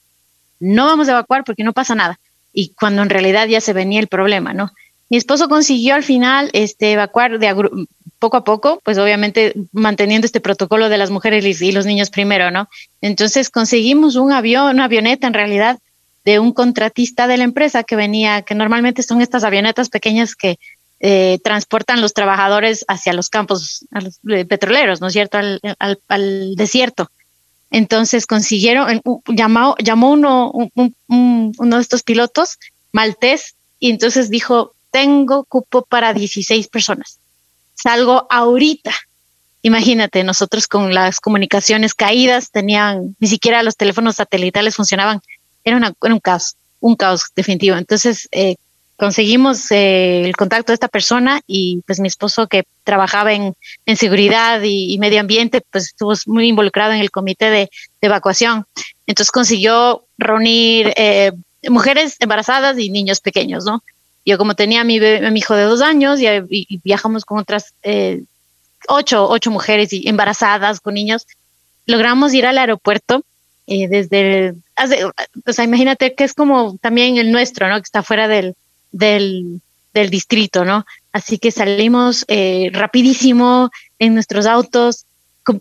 no vamos a evacuar porque no pasa nada. Y cuando en realidad ya se venía el problema, ¿no? Mi esposo consiguió al final este, evacuar de poco a poco, pues obviamente manteniendo este protocolo de las mujeres y los niños primero, ¿no? Entonces conseguimos un avión, una avioneta en realidad de un contratista de la empresa que venía, que normalmente son estas avionetas pequeñas que eh, transportan los trabajadores hacia los campos eh, petroleros, ¿no es cierto?, al, al, desierto. Entonces consiguieron, llamó, llamó uno, uno de estos pilotos, maltés, y entonces dijo, tengo cupo para 16 personas. Salgo ahorita. Imagínate, nosotros con las comunicaciones caídas, tenían, ni siquiera los teléfonos satelitales funcionaban. Era, una, era un caos, un caos definitivo. Entonces, eh, conseguimos eh, el contacto de esta persona y pues mi esposo que trabajaba en, en seguridad y, medio ambiente, pues estuvo muy involucrado en el comité de, evacuación. Entonces consiguió reunir eh, mujeres embarazadas y niños pequeños, ¿no? Yo como tenía a mi, hijo de dos años y, viajamos con otras eh, ocho, ocho mujeres embarazadas con niños, logramos ir al aeropuerto desde, o sea, imagínate que es como también el nuestro, ¿no? Que está fuera del, del, del distrito, ¿no? Así que salimos eh, rapidísimo en nuestros autos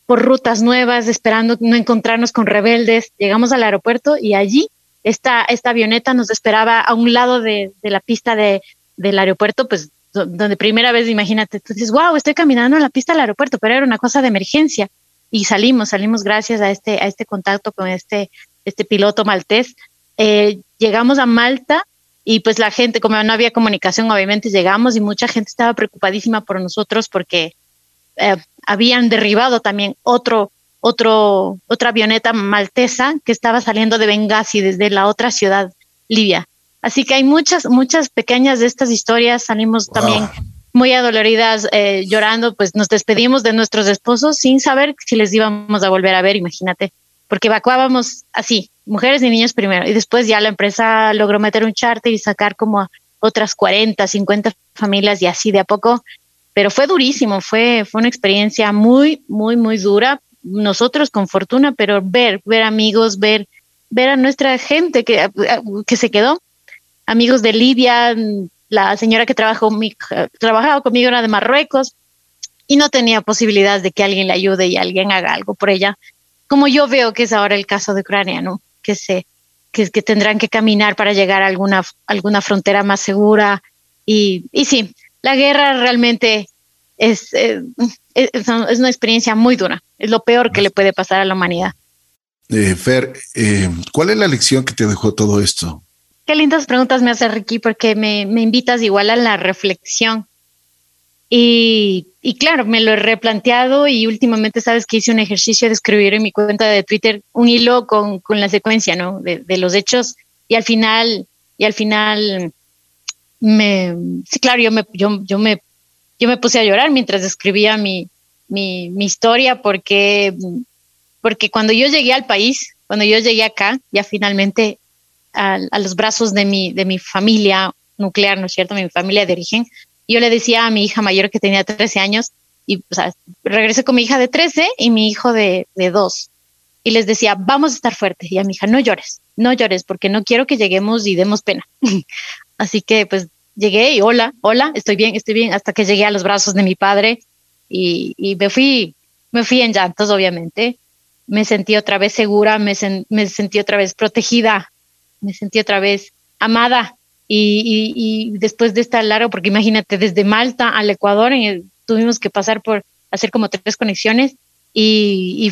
por rutas nuevas, esperando no encontrarnos con rebeldes. Llegamos al aeropuerto y allí esta, esta avioneta nos esperaba a un lado de, de la pista de, del aeropuerto, pues donde primera vez, imagínate, tú dices, wow, estoy caminando en la pista del aeropuerto, pero era una cosa de emergencia. Y salimos, salimos gracias a este, a este contacto con este, este piloto maltés. Eh, llegamos a Malta y pues la gente, como no había comunicación, obviamente llegamos y mucha gente estaba preocupadísima por nosotros porque eh, habían derribado también otro, otro, otra avioneta maltesa que estaba saliendo de Benghazi desde la otra ciudad libia. Así que hay muchas, muchas pequeñas de estas historias. Salimos también muy adoloridas, eh, llorando, pues nos despedimos de nuestros esposos sin saber si les íbamos a volver a ver, imagínate, porque evacuábamos así, mujeres y niños primero. Y después ya la empresa logró meter un charter y sacar como otras 40, 50 familias y así de a poco. Pero fue durísimo, fue, fue una experiencia muy, muy, muy dura. Nosotros con fortuna, pero ver, ver amigos, ver, ver a nuestra gente que, que se quedó. Amigos de Libia, la señora que trabajó, trabajaba conmigo era de Marruecos y no tenía posibilidad de que alguien le ayude y alguien haga algo por ella, como yo veo que es ahora el caso de Ucrania, ¿no? Que se que, que tendrán que caminar para llegar a alguna, alguna frontera más segura. Y, y sí, la guerra realmente es, eh, es, es, una experiencia muy dura. Es lo peor que le puede pasar a la humanidad. Eh, Fer, eh, ¿cuál es la lección que te dejó todo esto? Qué lindas preguntas me hace Ricky, porque me, me invitas igual a la reflexión. Y, claro, me lo he replanteado y últimamente sabes que hice un ejercicio de escribir en mi cuenta de Twitter un hilo con, con la secuencia, ¿no? De, los hechos y al final, y al final me, sí, claro, yo me, yo, me, yo me puse a llorar mientras escribía mi, mi, mi historia porque, porque cuando yo llegué al país, cuando yo llegué acá, ya finalmente a, a los brazos de mi, de mi familia nuclear, ¿no es cierto? Mi familia de origen, yo le decía a mi hija mayor que tenía 13 años, y regresé con mi hija de 13 y mi hijo de, de 2. Y les decía, vamos a estar fuertes. Y a mi hija, no llores, no llores, porque no quiero que lleguemos y demos pena. Así que pues llegué y hola, hola, estoy bien, estoy bien, hasta que llegué a los brazos de mi padre y, y me fui, me fui en llantos, obviamente. Me sentí otra vez segura, me, me sentí otra vez protegida, me sentí otra vez amada y, después de esta largo, porque imagínate, desde Malta al Ecuador tuvimos que pasar por hacer como tres conexiones y,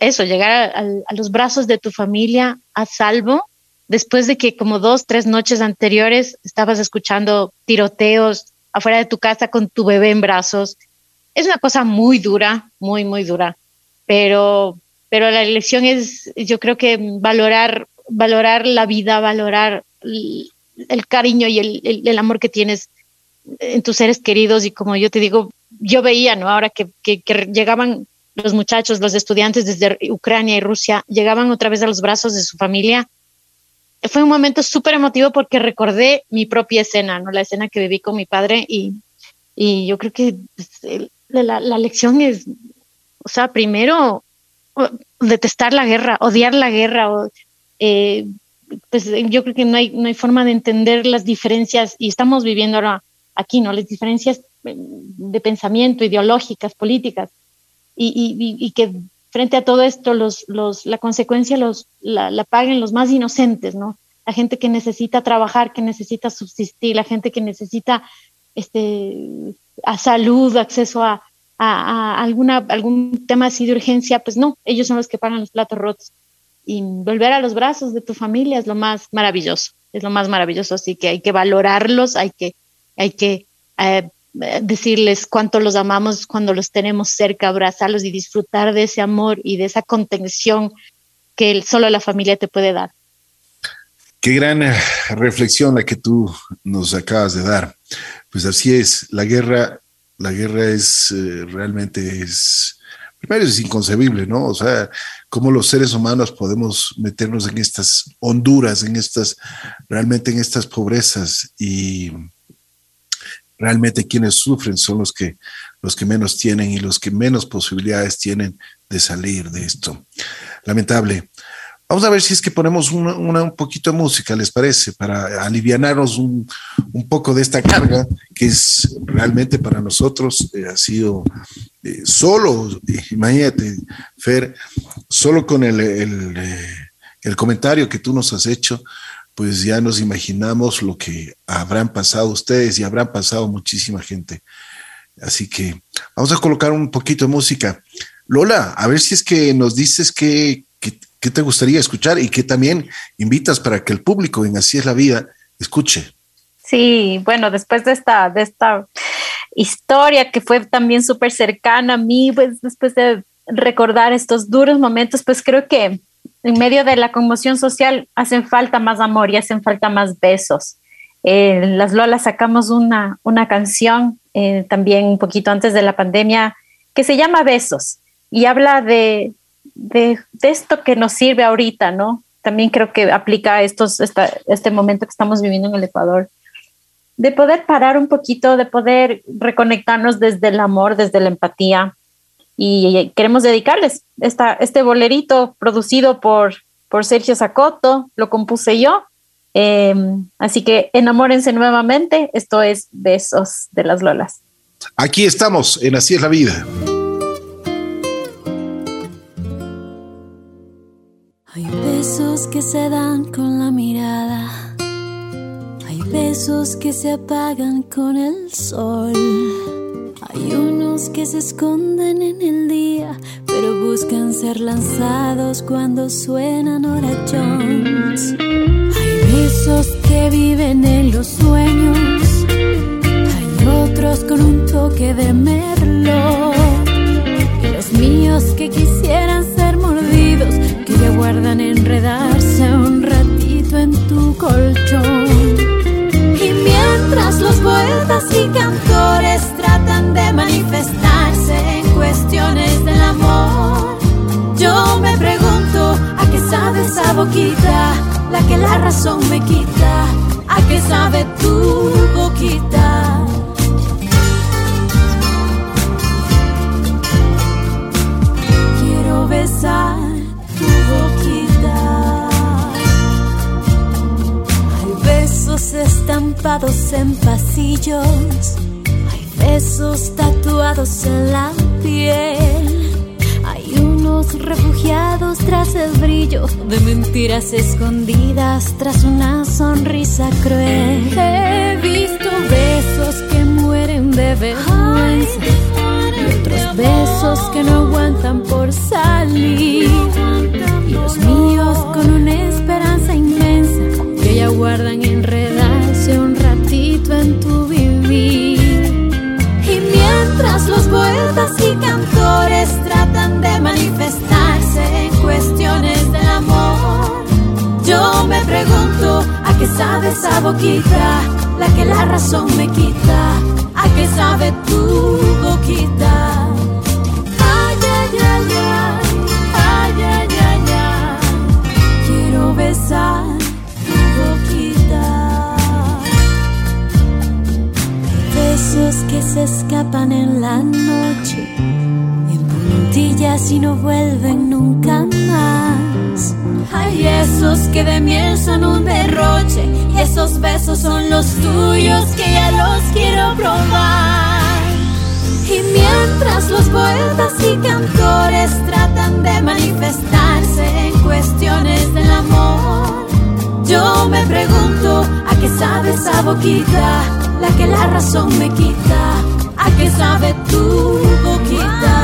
eso, llegar a, los brazos de tu familia a salvo, después de que como dos, tres noches anteriores estabas escuchando tiroteos afuera de tu casa con tu bebé en brazos. Es una cosa muy dura, muy, muy dura, pero, pero la lección es, yo creo que valorar, valorar la vida, valorar el cariño y el, el, amor que tienes en tus seres queridos y como yo te digo, yo veía, ¿no? Ahora que, que, llegaban los muchachos, los estudiantes desde Ucrania y Rusia, llegaban otra vez a los brazos de su familia. Fue un momento súper emotivo porque recordé mi propia escena, ¿no? La escena que viví con mi padre y, Y yo creo que pues, la, la, lección es, o sea, primero detestar la guerra, odiar la guerra, o, eh, pues yo creo que no hay, no hay forma de entender las diferencias y estamos viviendo ahora aquí, ¿no? Las diferencias eh, de pensamiento, ideológicas, políticas, y, y, y que frente a todo esto, los, los, la consecuencia los, la, la, paguen los más inocentes, ¿no? La gente que necesita trabajar, que necesita subsistir, la gente que necesita este, a salud, acceso a, a, alguna, algún tema así de urgencia, pues no, ellos son los que pagan los platos rotos. Y volver a los brazos de tu familia es lo más maravilloso, es lo más maravilloso, así que hay que valorarlos, hay que, hay que eh, decirles cuánto los amamos cuando los tenemos cerca, abrazarlos y disfrutar de ese amor y de esa contención que solo la familia te puede dar. Qué gran eh, reflexión la que tú nos acabas de dar. Pues así es, la guerra, la guerra es eh, realmente es, primero es inconcebible, ¿no? O sea, cómo los seres humanos podemos meternos en estas honduras, en estas, realmente en estas pobrezas y realmente quienes sufren son los que, los que menos tienen y los que menos posibilidades tienen de salir de esto. Lamentable. Vamos a ver si es que ponemos una, un poquito de música, ¿les parece? Para aliviarnos un, un, poco de esta carga que es realmente para nosotros eh, ha sido eh, solo, imagínate, Fer, solo con el, el, eh, el, comentario que tú nos has hecho, pues ya nos imaginamos lo que habrán pasado ustedes y habrán pasado muchísima gente. Así que vamos a colocar un poquito de música. Lola, a ver si es que nos dices que ¿Qué te gustaría escuchar y qué también invitas para que el público en Así es la vida escuche? Sí, bueno, después de esta, de esta historia que fue también súper cercana a mí, pues después de recordar estos duros momentos, pues creo que en medio de la conmoción social hacen falta más amor y hacen falta más besos. Eh, las Lolas sacamos una, una canción eh, también un poquito antes de la pandemia que se llama Besos y habla de, de, esto que nos sirve ahorita, ¿no? También creo que aplica estos, este momento que estamos viviendo en el Ecuador, de poder parar un poquito, de poder reconectarnos desde el amor, desde la empatía. Y queremos dedicarles esta, este bolerito producido por, por Sergio Zacoto, lo compuse yo. Em, así que enamórense nuevamente. Esto es Besos de las Lolas. Aquí estamos en Así es la vida. Hay besos que se dan con la mirada. Hay besos que se apagan con el sol. Hay unos que se esconden en el día, pero buscan ser lanzados cuando suenan oraciones. Hay besos que viven en los sueños. Hay otros con un toque de merlo. Y los míos que quisieran ser que guardan enredarse un ratito en tu colchón. Y mientras los poetas y cantores tratan de manifestarse en cuestiones del amor, yo me pregunto a qué sabe esa boquita, la que la razón me quita, a qué sabe tu boquita. Quiero besar estampados en pasillos, hay besos tatuados en la piel, hay unos refugiados tras el brillo de mentiras escondidas tras una sonrisa cruel. He visto besos que mueren de vergüenza y otros besos que no aguantan por salir. Y los míos con una esperanza inmensa que ya guardan enredarse un ratito en tu vivir. Y mientras los poetas y cantores tratan de manifestarse en cuestiones del amor, yo me pregunto a qué sabe esa boquita, la que la razón me quita, a qué sabe tu boquita. Escapan en la noche, en puntillas y no vuelven nunca más. Hay esos que de miel son un derroche, y esos besos son los tuyos que ya los quiero probar. Y mientras los poetas y cantores tratan de manifestarse en cuestiones del amor, yo me pregunto a qué sabe esa boquita, la que la razón me quita, a qué sabe tu boquita.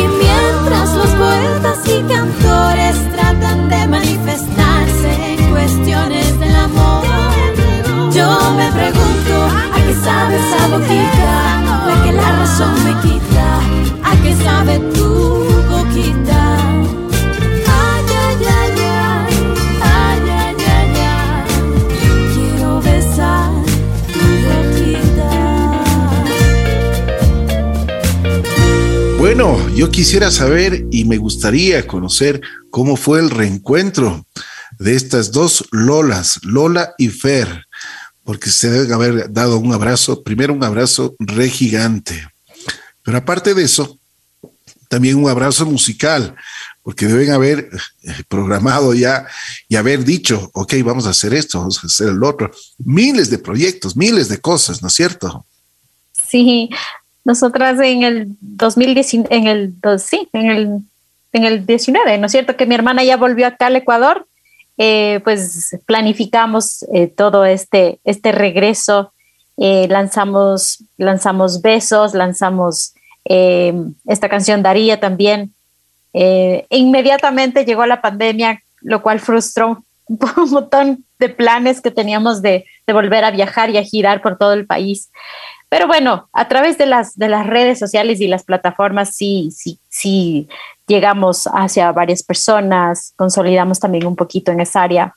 Y mientras los poetas y cantores tratan de manifestarse en cuestiones del amor, yo me pregunto a qué sabe esa boquita, la que la razón me quita, a qué sabe tu yo quisiera saber y me gustaría conocer cómo fue el reencuentro de estas dos Lolas, Lola y Fer, porque se deben haber dado un abrazo, primero un abrazo re gigante, pero aparte de eso, también un abrazo musical, porque deben haber eh, programado ya y haber dicho, ok, vamos a hacer esto, vamos a hacer el otro. Miles de proyectos, miles de cosas, ¿no es cierto? Sí, nosotras en el 2019, en el, sí, en el, en el 19, ¿no es cierto? Que mi hermana ya volvió acá al Ecuador, eh, pues planificamos eh, todo este, este regreso, eh, lanzamos, Besos, lanzamos esta canción Daría también. inmediatamente llegó la pandemia, lo cual frustró un montón de planes que teníamos de volver a viajar y a girar por todo el país. Pero bueno, a través de las, de las redes sociales y las plataformas sí, sí, sí llegamos hacia varias personas, consolidamos también un poquito en esa área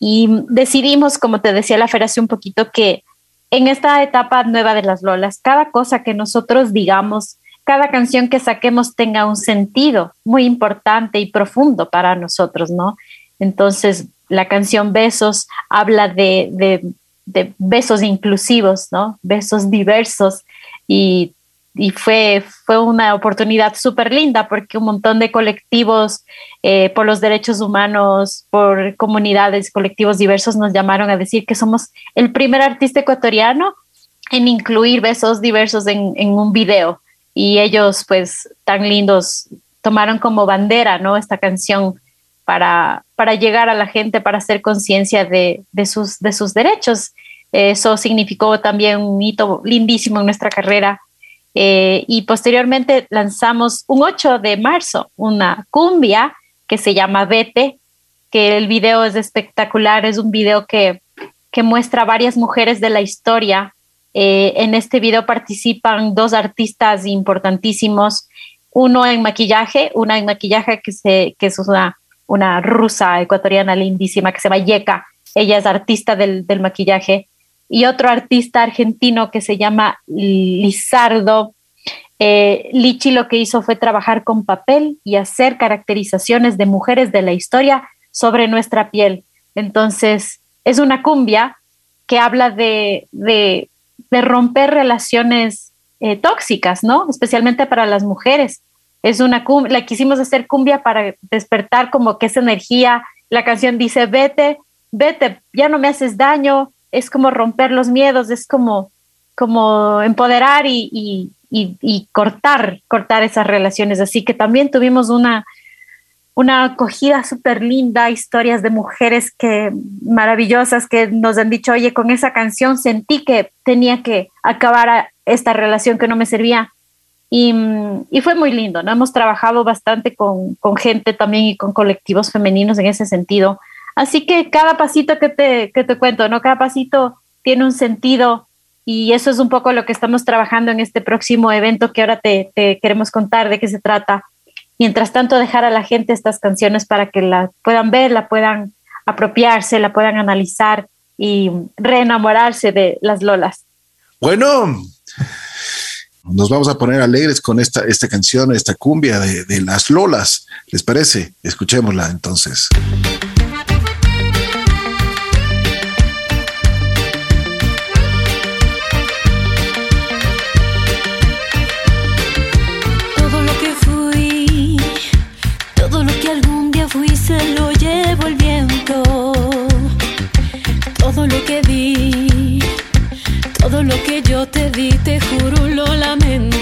y decidimos, como te decía la Fer hace un poquito, que en esta etapa nueva de las Lolas, cada cosa que nosotros digamos, cada canción que saquemos tenga un sentido muy importante y profundo para nosotros, ¿no? Entonces, la canción Besos habla de, de de besos inclusivos, ¿no? Besos diversos y, fue, fue una oportunidad súper linda porque un montón de colectivos eh, por los derechos humanos, por comunidades, colectivos diversos nos llamaron a decir que somos el primer artista ecuatoriano en incluir besos diversos en, en un video y ellos pues tan lindos tomaron como bandera, ¿no? Esta canción para, para llegar a la gente, para hacer conciencia de, de, sus, de sus derechos. Eso significó también un hito lindísimo en nuestra carrera. Eh, y posteriormente lanzamos un 8 de marzo una cumbia que se llama Vete, que el video es espectacular, es un video que, que muestra varias mujeres de la historia. Eh, en este video participan dos artistas importantísimos, uno en maquillaje, una en maquillaje que, se, que es una rusa ecuatoriana lindísima que se llama Yeka. Ella es artista del, maquillaje. Y otro artista argentino que se llama Lizardo. Eh, Lichi lo que hizo fue trabajar con papel y hacer caracterizaciones de mujeres de la historia sobre nuestra piel. Entonces, es una cumbia que habla de, romper relaciones eh, tóxicas, ¿no? Especialmente para las mujeres es una cumbia, la quisimos hacer cumbia para despertar como que esa energía. La canción dice, vete, vete, ya no me haces daño, es como romper los miedos, es como, como empoderar y, cortar, cortar esas relaciones. Así que también tuvimos una, una acogida súper linda, historias de mujeres que maravillosas que nos han dicho, oye, con esa canción sentí que tenía que acabar esta relación que no me servía y, fue muy lindo, ¿no? Hemos trabajado bastante con, gente también y con colectivos femeninos en ese sentido. Así que cada pasito que te, que te cuento, ¿no? Cada pasito tiene un sentido y eso es un poco lo que estamos trabajando en este próximo evento que ahora te, te queremos contar de qué se trata. Mientras tanto, dejar a la gente estas canciones para que la puedan ver, la puedan apropiarse, la puedan analizar y reenamorarse de las lolas. Bueno, nos vamos a poner alegres con esta, esta canción, esta cumbia de, de las Lolas. ¿Les parece? Escuchémosla entonces. Todo lo que yo te di, te juro lo lamento.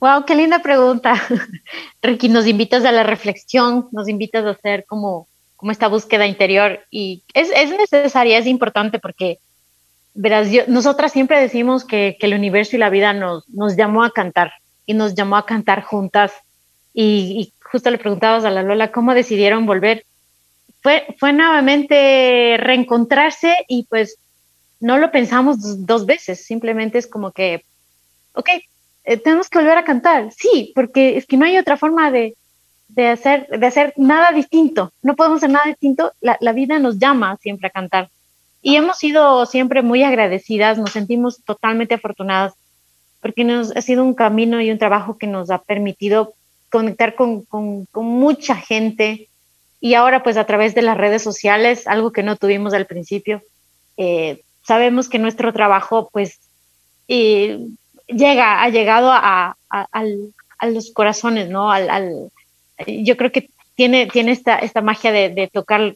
Wow, qué linda pregunta. Ricky, nos invitas a la reflexión, nos invitas a hacer como, como esta búsqueda interior y es, es necesaria, es importante porque, verás, yo, nosotras siempre decimos que, el universo y la vida nos, nos llamó a cantar y nos llamó a cantar juntas y, justo le preguntabas a la Lola cómo decidieron volver. Fue, fue nuevamente reencontrarse y pues no lo pensamos dos, dos veces, simplemente es como que, ok, eh, tenemos que volver a cantar. Sí, porque es que no hay otra forma de, de, hacer, de hacer nada distinto. No podemos hacer nada distinto. La, la, vida nos llama siempre a cantar. Y hemos sido siempre muy agradecidas, nos sentimos totalmente afortunadas, porque nos ha sido un camino y un trabajo que nos ha permitido conectar con, con, con mucha gente. Y ahora, pues a través de las redes sociales, algo que no tuvimos al principio, eh, sabemos que nuestro trabajo, pues, eh, llega, ha llegado a, a, a, los corazones, ¿no? Al, al, yo creo que tiene, tiene esta, esta magia de, de, tocar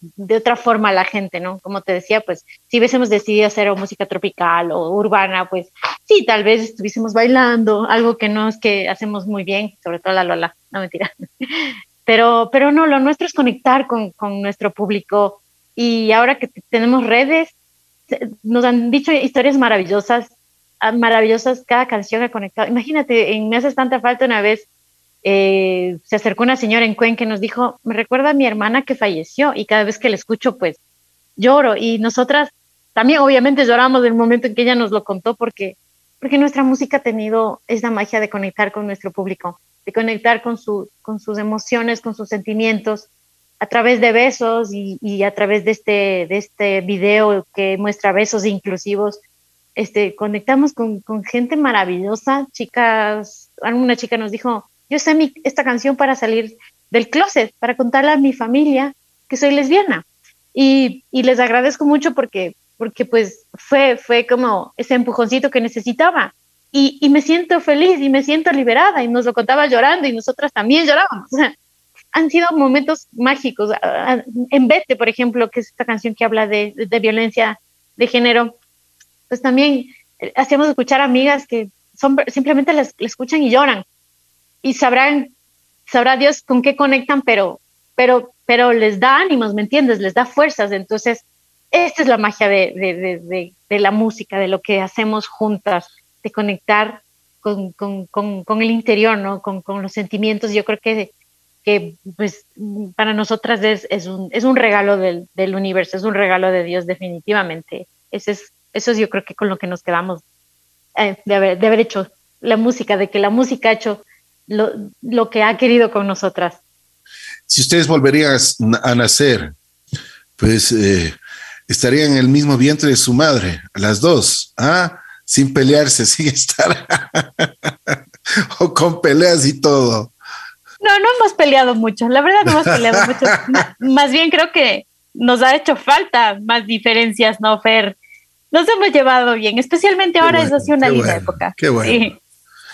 de otra forma a la gente, ¿no? Como te decía, pues si hubiésemos decidido hacer música tropical o urbana, pues sí, tal vez estuviésemos bailando, algo que no es que hacemos muy bien, sobre todo la Lola, no mentira. Pero, pero no, lo nuestro es conectar con, con nuestro público y ahora que tenemos redes, nos han dicho historias maravillosas maravillosas, cada canción ha conectado. Imagínate, Me hace tanta falta una vez, eh, se acercó una señora en Cuen que nos dijo, me recuerda a mi hermana que falleció y cada vez que la escucho, pues lloro. Y nosotras también obviamente lloramos del momento en que ella nos lo contó porque, porque nuestra música ha tenido esa magia de conectar con nuestro público, de conectar con, su, con sus emociones, con sus sentimientos a través de besos y, y a través de este, de este video que muestra besos inclusivos este, conectamos con, con, gente maravillosa, chicas, una chica nos dijo, yo sé mi, esta canción para salir del closet, para contarle a mi familia que soy lesbiana. Y, y les agradezco mucho porque, porque pues fue, fue como ese empujoncito que necesitaba. Y, y, me siento feliz y me siento liberada y nos lo contaba llorando y nosotras también llorábamos. Han sido momentos mágicos. En Vete, por ejemplo, que es esta canción que habla de, de violencia de género, pues también eh, hacíamos escuchar amigas que son, simplemente les, escuchan y lloran y sabrán, sabrá Dios con qué conectan, pero, pero, pero les da ánimos, ¿me entiendes? Les da fuerzas. Entonces, esta es la magia de, de, de, la música, de lo que hacemos juntas, de conectar con, con, con, el interior, ¿no? Con, con, los sentimientos. Yo creo que, que pues, para nosotras es, es, un, es un regalo del, del universo, es un regalo de Dios definitivamente. Ese es eso es yo creo que con lo que nos quedamos eh, de, haber, de, haber, hecho la música, de que la música ha hecho lo, lo, que ha querido con nosotras. Si ustedes volverían a nacer, pues eh, estarían en el mismo vientre de su madre, las dos, ¿ah? sin pelearse, sin estar, o con peleas y todo. No, no hemos peleado mucho, la verdad no hemos peleado mucho. más bien creo que nos ha hecho falta más diferencias, ¿no, Fer? Nos hemos llevado bien, especialmente ahora bueno, es así una linda bueno, época. Qué bueno. Sí.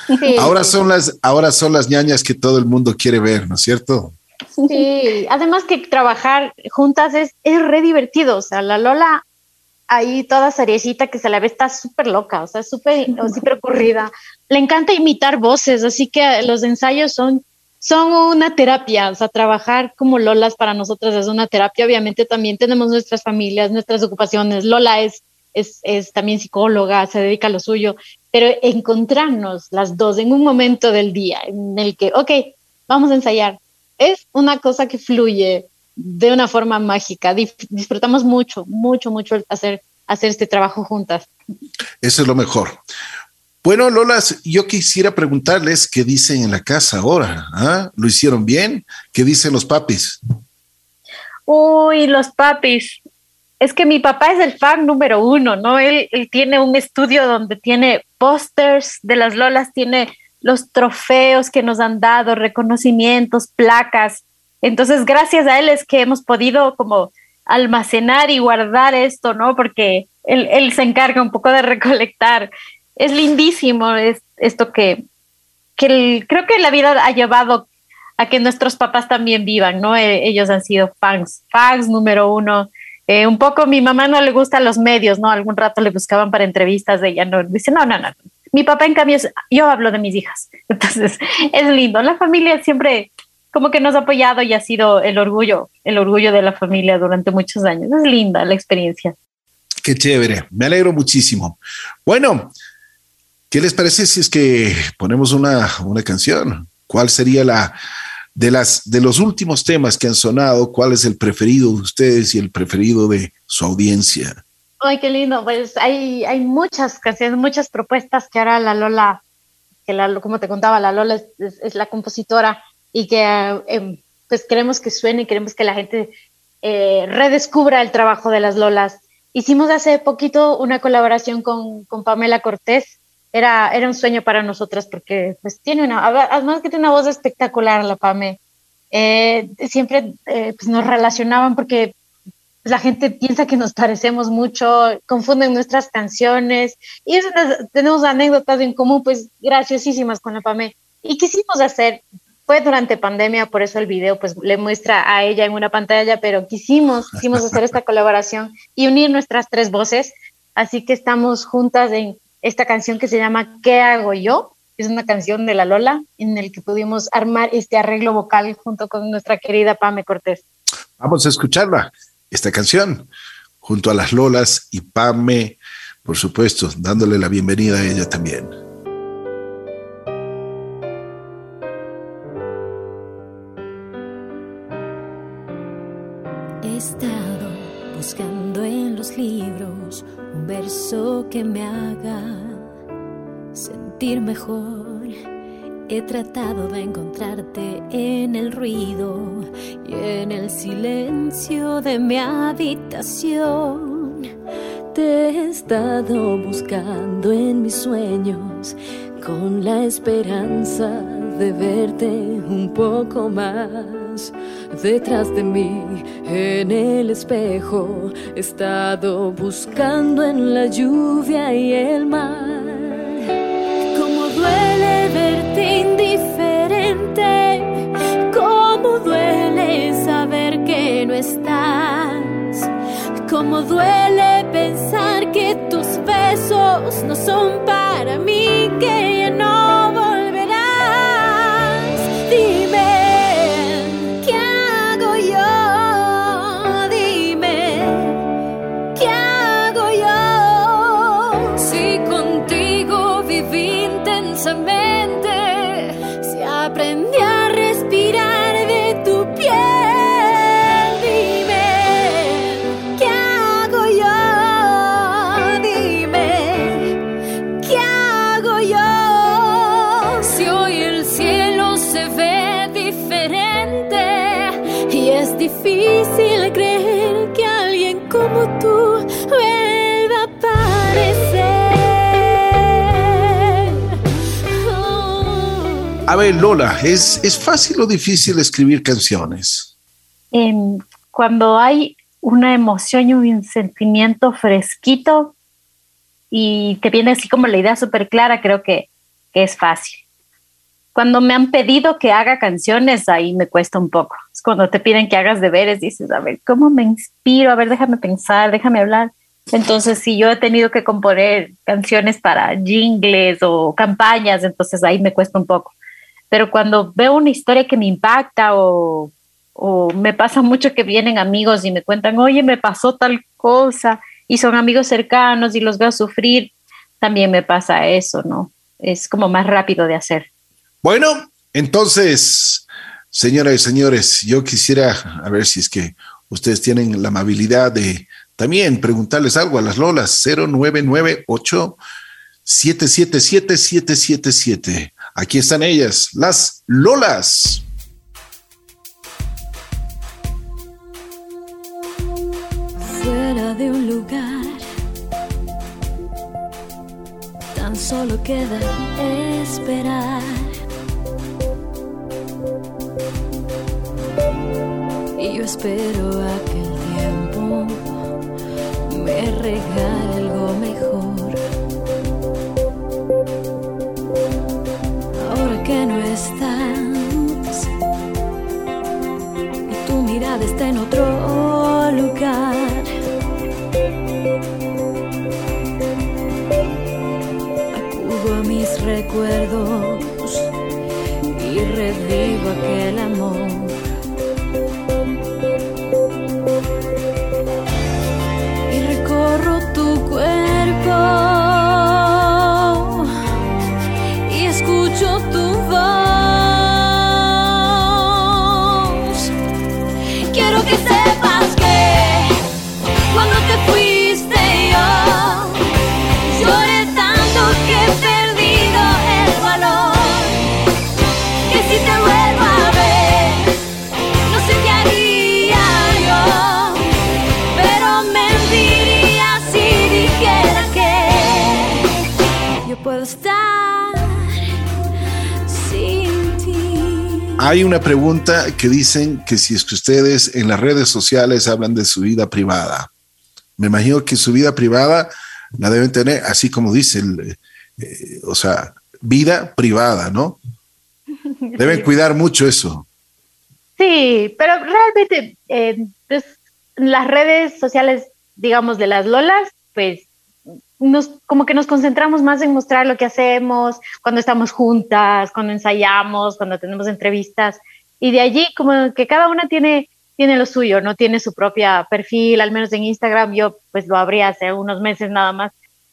Sí. Ahora son las, ahora son las ñañas que todo el mundo quiere ver, ¿no es cierto? Sí, además que trabajar juntas es, es re divertido. O sea, la Lola ahí toda seriecita que se la ve está súper loca, o sea, súper súper ocurrida. Le encanta imitar voces, así que los ensayos son, son una terapia, o sea, trabajar como Lolas para nosotras es una terapia. Obviamente también tenemos nuestras familias, nuestras ocupaciones. Lola es, es, es también psicóloga, se dedica a lo suyo, pero encontrarnos las dos en un momento del día en el que, ok, vamos a ensayar, es una cosa que fluye de una forma mágica. disfrutamos mucho, mucho, mucho hacer, hacer este trabajo juntas. Eso es lo mejor. Bueno, Lolas, yo quisiera preguntarles qué dicen en la casa ahora. ¿Ah? ¿Lo hicieron bien? ¿Qué dicen los papis? Uy, los papis. Es que mi papá es el fan número uno, ¿no? Él, tiene un estudio donde tiene pósters de las Lolas, tiene los trofeos que nos han dado, reconocimientos, placas. Entonces, gracias a él es que hemos podido como almacenar y guardar esto, ¿no? Porque él, se encarga un poco de recolectar. Es lindísimo es, esto que, que creo que la vida ha llevado a que nuestros papás también vivan, ¿no? E, ellos han sido fans, fans número uno. Eh, un poco mi mamá no le gustan los medios, ¿no? Algún rato le buscaban para entrevistas de ella, no, dice, no, no, no, mi papá, en cambio, yo hablo de mis hijas. Entonces, es lindo. La familia siempre como que nos ha apoyado y ha sido el orgullo, el orgullo de la familia durante muchos años. Es linda la experiencia. Qué chévere. Me alegro muchísimo. Bueno, ¿qué les parece si es que ponemos una, una canción? ¿Cuál sería la de las de los últimos temas que han sonado? ¿Cuál es el preferido de ustedes y el preferido de su audiencia? Ay, qué lindo. Pues hay, hay muchas canciones, muchas propuestas que ahora la Lola, que la, como te contaba, la Lola es, la compositora y que em, pues queremos que suene, queremos que la gente eh, redescubra el trabajo de las Lolas. Hicimos hace poquito una colaboración con, con Pamela Cortés. Era, era un sueño para nosotras porque pues tiene una, además que tiene una voz espectacular la Pame. Eh, siempre eh, pues nos relacionaban porque la gente piensa que nos parecemos mucho, confunden nuestras canciones y tenemos anécdotas en común, pues graciosísimas con la PAME. Y quisimos hacer, fue durante pandemia, por eso el video pues le muestra a ella en una pantalla, pero quisimos, quisimos hacer esta colaboración y unir nuestras tres voces, así que estamos juntas en esta canción que se llama ¿Qué hago yo? Es una canción de la Lola en el que pudimos armar este arreglo vocal junto con nuestra querida Pame Cortés. Vamos a escucharla esta canción junto a las Lolas y Pame, por supuesto, dándole la bienvenida a ella también. He estado buscando en los libros un verso que me haga mejor He tratado de encontrarte en el ruido y en el silencio de mi habitación. Te he estado buscando en mis sueños con la esperanza de verte un poco más. Detrás de mí, en el espejo, he estado buscando en la lluvia y el mar. Duele verte indiferente. Cómo duele saber que no estás. Cómo duele pensar que tus besos no son para mí, que ya no A ver, Lola, ¿es, ¿es fácil o difícil escribir canciones? Em, cuando hay una emoción y un sentimiento fresquito y te viene así como la idea súper clara, creo que, es fácil. Cuando me han pedido que haga canciones, ahí me cuesta un poco. Cuando te piden que hagas deberes, dices, a ver, ¿cómo me inspiro? A ver, déjame pensar, déjame hablar. Entonces, si yo he tenido que componer canciones para jingles o campañas, entonces ahí me cuesta un poco. Pero cuando veo una historia que me impacta o, me pasa mucho que vienen amigos y me cuentan, oye, me pasó tal cosa, y son amigos cercanos y los veo sufrir, también me pasa eso, ¿no? Es como más rápido de hacer. Bueno, entonces, señoras y señores, yo quisiera a ver si es que ustedes tienen la amabilidad de también preguntarles algo a las Lolas 0998 777 777. Aquí están ellas, las Lolas. Fuera de un lugar, tan solo queda esperar. Y yo espero a que el tiempo me regale algo mejor. Que no estás y tu mirada está en otro lugar. Acudo a mis recuerdos y revivo aquel amor. Hay una pregunta que dicen que si es que ustedes en las redes sociales hablan de su vida privada. Me imagino que su vida privada la deben tener, así como dice, el, eh, o sea, vida privada, ¿no? Deben cuidar mucho eso. Sí, pero realmente eh, pues, las redes sociales, digamos, de las Lolas, pues nos, como que nos concentramos más en mostrar lo que hacemos cuando estamos juntas, cuando ensayamos, cuando tenemos entrevistas. Y de allí como que cada una tiene, tiene lo suyo, no tiene su propia perfil, al menos en Instagram yo pues lo abrí hace unos meses nada más.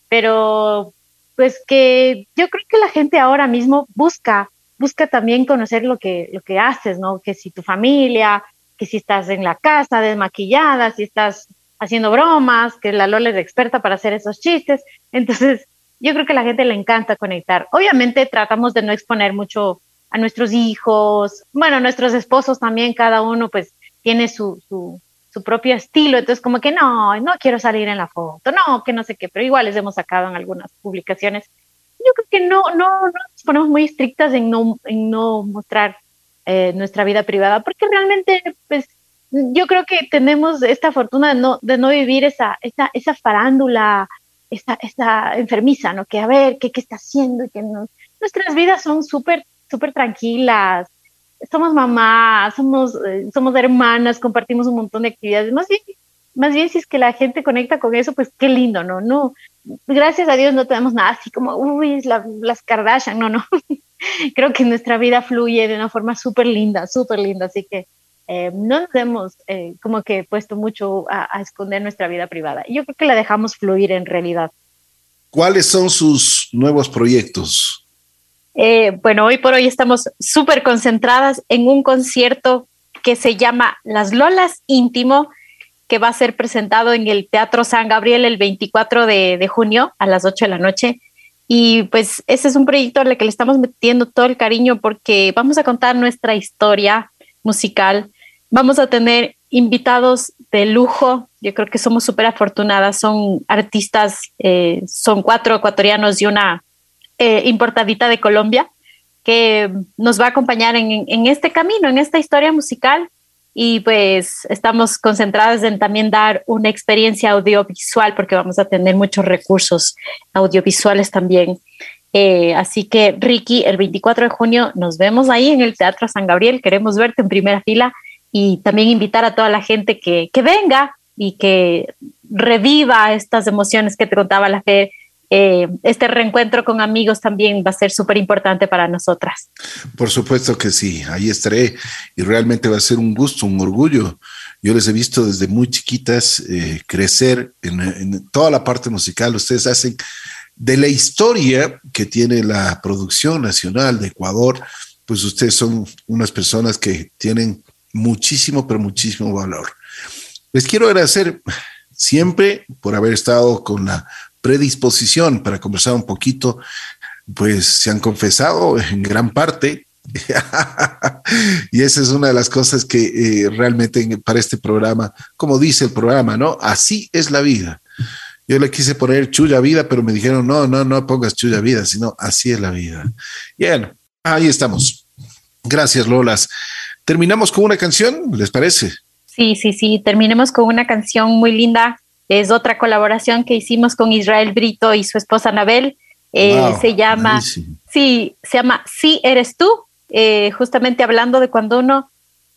Pero pues que yo creo que la gente ahora mismo busca, busca también conocer lo que, lo que haces, ¿no? Que si tu familia, que si estás en la casa desmaquillada, si estás haciendo bromas, que la Lola es experta para hacer esos chistes. Entonces, yo creo que a la gente le encanta conectar. Obviamente tratamos de no exponer mucho a nuestros hijos, bueno, nuestros esposos también, cada uno pues tiene su, su, su propio estilo, entonces como que no, no quiero salir en la foto, no, que no sé qué, pero igual les hemos sacado en algunas publicaciones. Yo creo que no, no, no nos ponemos muy estrictas en no, en no mostrar eh, nuestra vida privada, porque realmente pues yo creo que tenemos esta fortuna de no, de no vivir esa, esa, esa farándula, esta, esta enfermiza, ¿no? Que a ver, ¿qué, qué está haciendo? Que. Nuestras vidas son súper, súper tranquilas. Somos mamás, somos, eh, somos hermanas, compartimos un montón de actividades. Más bien, más bien, si es que la gente conecta con eso, pues qué lindo, ¿no? No, gracias a Dios no tenemos nada así como, uy, la, las Kardashian, no, no. Creo que nuestra vida fluye de una forma súper linda, súper linda, así que eh, no nos hemos eh, como que puesto mucho a, a, esconder nuestra vida privada. Yo creo que la dejamos fluir en realidad. ¿Cuáles son sus nuevos proyectos? Eh, bueno, hoy por hoy estamos súper concentradas en un concierto que se llama Las Lolas Íntimo, que va a ser presentado en el Teatro San Gabriel el 24 de, de junio a las 8 de la noche. Y pues ese es un proyecto al que le estamos metiendo todo el cariño porque vamos a contar nuestra historia musical. Vamos a tener invitados de lujo. Yo creo que somos súper afortunadas. Son artistas, eh, son cuatro ecuatorianos y una eh, importadita de Colombia que nos va a acompañar en, en, este camino, en esta historia musical. Y pues estamos concentradas en también dar una experiencia audiovisual porque vamos a tener muchos recursos audiovisuales también. Eh, así que Ricky, el 24 de junio nos vemos ahí en el Teatro San Gabriel. Queremos verte en primera fila y también invitar a toda la gente que, que venga y que reviva estas emociones que te contaba la fe. Eh, este reencuentro con amigos también va a ser súper importante para nosotras. Por supuesto que sí, ahí estaré y realmente va a ser un gusto, un orgullo. Yo les he visto desde muy chiquitas eh, crecer en, en toda la parte musical. Ustedes hacen de la historia que tiene la producción nacional de Ecuador, pues ustedes son unas personas que tienen muchísimo, pero muchísimo valor. Les quiero agradecer siempre por haber estado con la predisposición para conversar un poquito, pues se han confesado en gran parte. y esa es una de las cosas que eh, realmente para este programa, como dice el programa, ¿no? Así es la vida. Yo le quise poner chulla vida, pero me dijeron, no, no, no pongas chulla vida, sino así es la vida. Bien, ahí estamos. Gracias, Lolas. Terminamos con una canción, ¿les parece? Sí, sí, sí, terminemos con una canción muy linda. Es otra colaboración que hicimos con Israel Brito y su esposa Anabel. Eh, se llama, sí, se llama Sí eres tú, eh, justamente hablando de cuando uno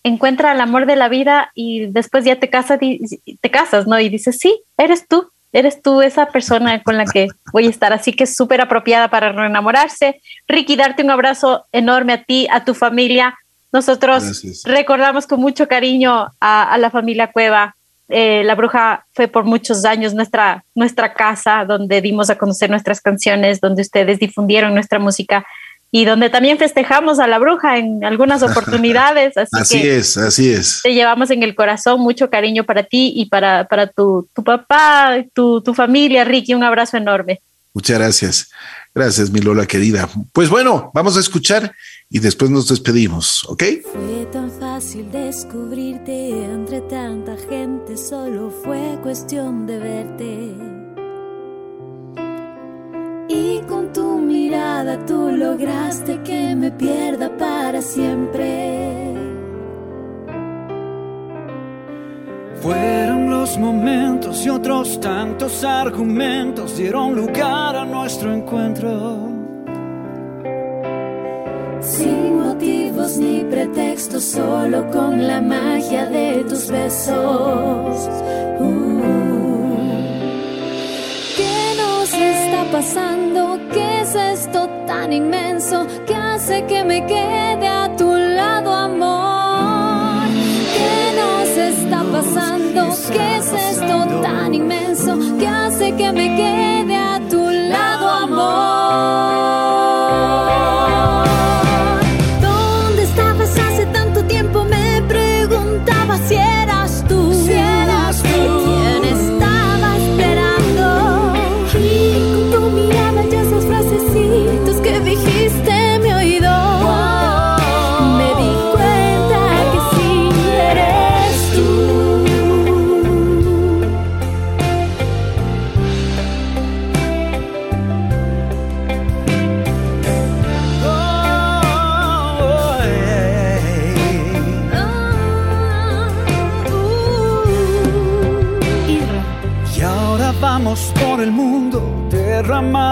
encuentra el amor de la vida y después ya te casas, te casas, ¿no? Y dices, sí, eres tú, eres tú esa persona con la que voy a estar, así que es súper apropiada para reenamorarse. Ricky, darte un abrazo enorme a ti, a tu familia. Nosotros recordamos con mucho cariño a, la familia Cueva. Eh, la Bruja fue por muchos años nuestra, nuestra casa, donde dimos a conocer nuestras canciones, donde ustedes difundieron nuestra música y donde también festejamos a la bruja en algunas oportunidades. Así, es, así es. Te llevamos en el corazón mucho cariño para ti y para, para tu, tu papá, tu, tu familia, Ricky. Un abrazo enorme. Muchas gracias. Gracias, mi Lola querida. Pues bueno, vamos a escuchar y después nos despedimos, ¿ok? Fue tan fácil descubrirte entre tanta gente, solo fue cuestión de verte y con tu mirada tú lograste que me pierda para siempre. Fueron los momentos y otros tantos argumentos dieron lugar a nuestro encuentro. Sin motivos ni pretextos, solo con la magia de tus besos. Uh. pasando? ¿Qué es esto tan inmenso que hace que me quede a tu lado, amor? ¿Qué nos está pasando? ¿Qué es esto tan inmenso que hace que me quede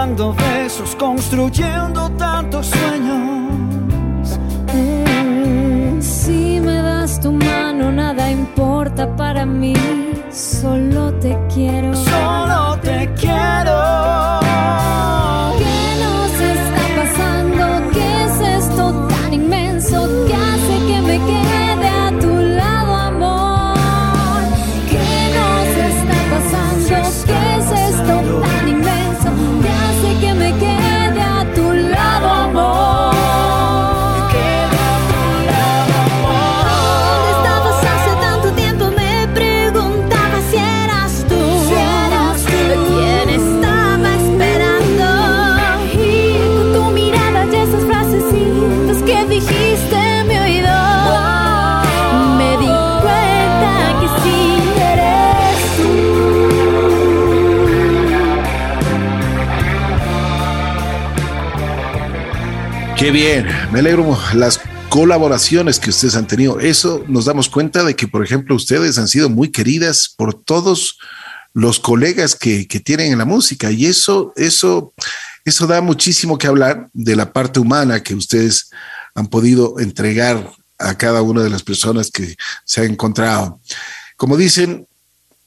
derramando besos, construyendo tantos sueños. Mm, si me das tu mano, nada importa para mí, solo te quiero. Solo te quiero. Qué bien, me alegro las colaboraciones que ustedes han tenido. Eso nos damos cuenta de que, por ejemplo, ustedes han sido muy queridas por todos los colegas que, tienen en la música y eso, eso, eso da muchísimo que hablar de la parte humana que ustedes han podido entregar a cada una de las personas que se han encontrado. Como dicen,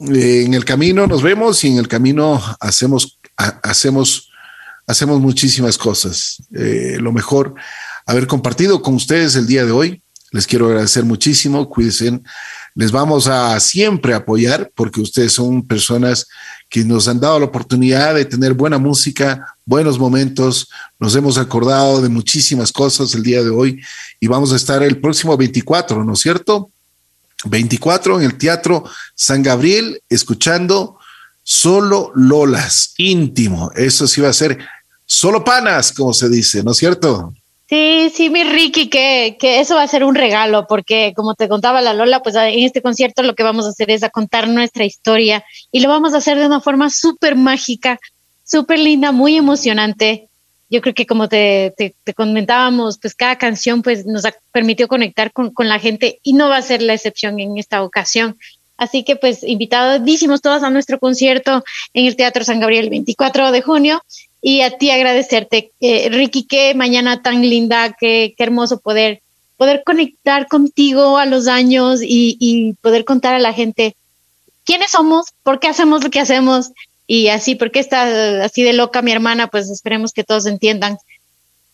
eh, en el camino nos vemos y en el camino hacemos, hacemos, hacemos muchísimas cosas. Eh, lo mejor, haber compartido con ustedes el día de hoy. Les quiero agradecer muchísimo. Cuídense. Les vamos a siempre apoyar porque ustedes son personas que nos han dado la oportunidad de tener buena música, buenos momentos. Nos hemos acordado de muchísimas cosas el día de hoy y vamos a estar el próximo 24, ¿no es cierto? 24 en el Teatro San Gabriel, escuchando solo Lolas, íntimo. Eso sí va a ser solo panas, como se dice, ¿no es cierto? Sí, sí, mi Ricky, que, que eso va a ser un regalo, porque como te contaba la Lola, pues en este concierto lo que vamos a hacer es a contar nuestra historia y lo vamos a hacer de una forma súper mágica, súper linda, muy emocionante yo creo que como te, te, comentábamos, pues cada canción pues nos ha permitido conectar con, con, la gente y no va a ser la excepción en esta ocasión. Así que pues invitadísimos todos a nuestro concierto en el Teatro San Gabriel el 24 de junio y a ti agradecerte, eh, Ricky, qué mañana tan linda, qué, qué hermoso poder, poder conectar contigo a los años y, y poder contar a la gente quiénes somos, por qué hacemos lo que hacemos y así, porque está así de loca mi hermana, pues esperemos que todos entiendan.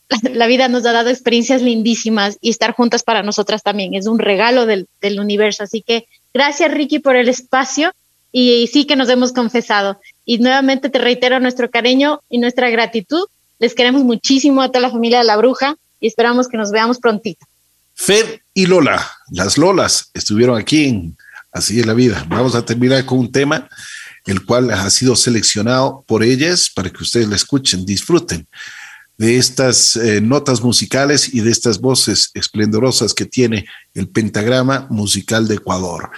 La, vida nos ha dado experiencias lindísimas y estar juntas para nosotras también es un regalo del, del universo. Así que gracias Ricky por el espacio y, sí que nos hemos confesado. Y nuevamente te reitero nuestro cariño y nuestra gratitud. Les queremos muchísimo a toda la familia de la bruja y esperamos que nos veamos prontito. Fed y Lola, las Lolas estuvieron aquí en Así es la vida. Vamos a terminar con un tema el cual ha sido seleccionado por ellas para que ustedes la escuchen, disfruten de estas eh, notas musicales y de estas voces esplendorosas que tiene el pentagrama musical de Ecuador.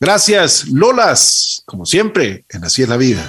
Gracias, Lolas, como siempre, en Así es la vida.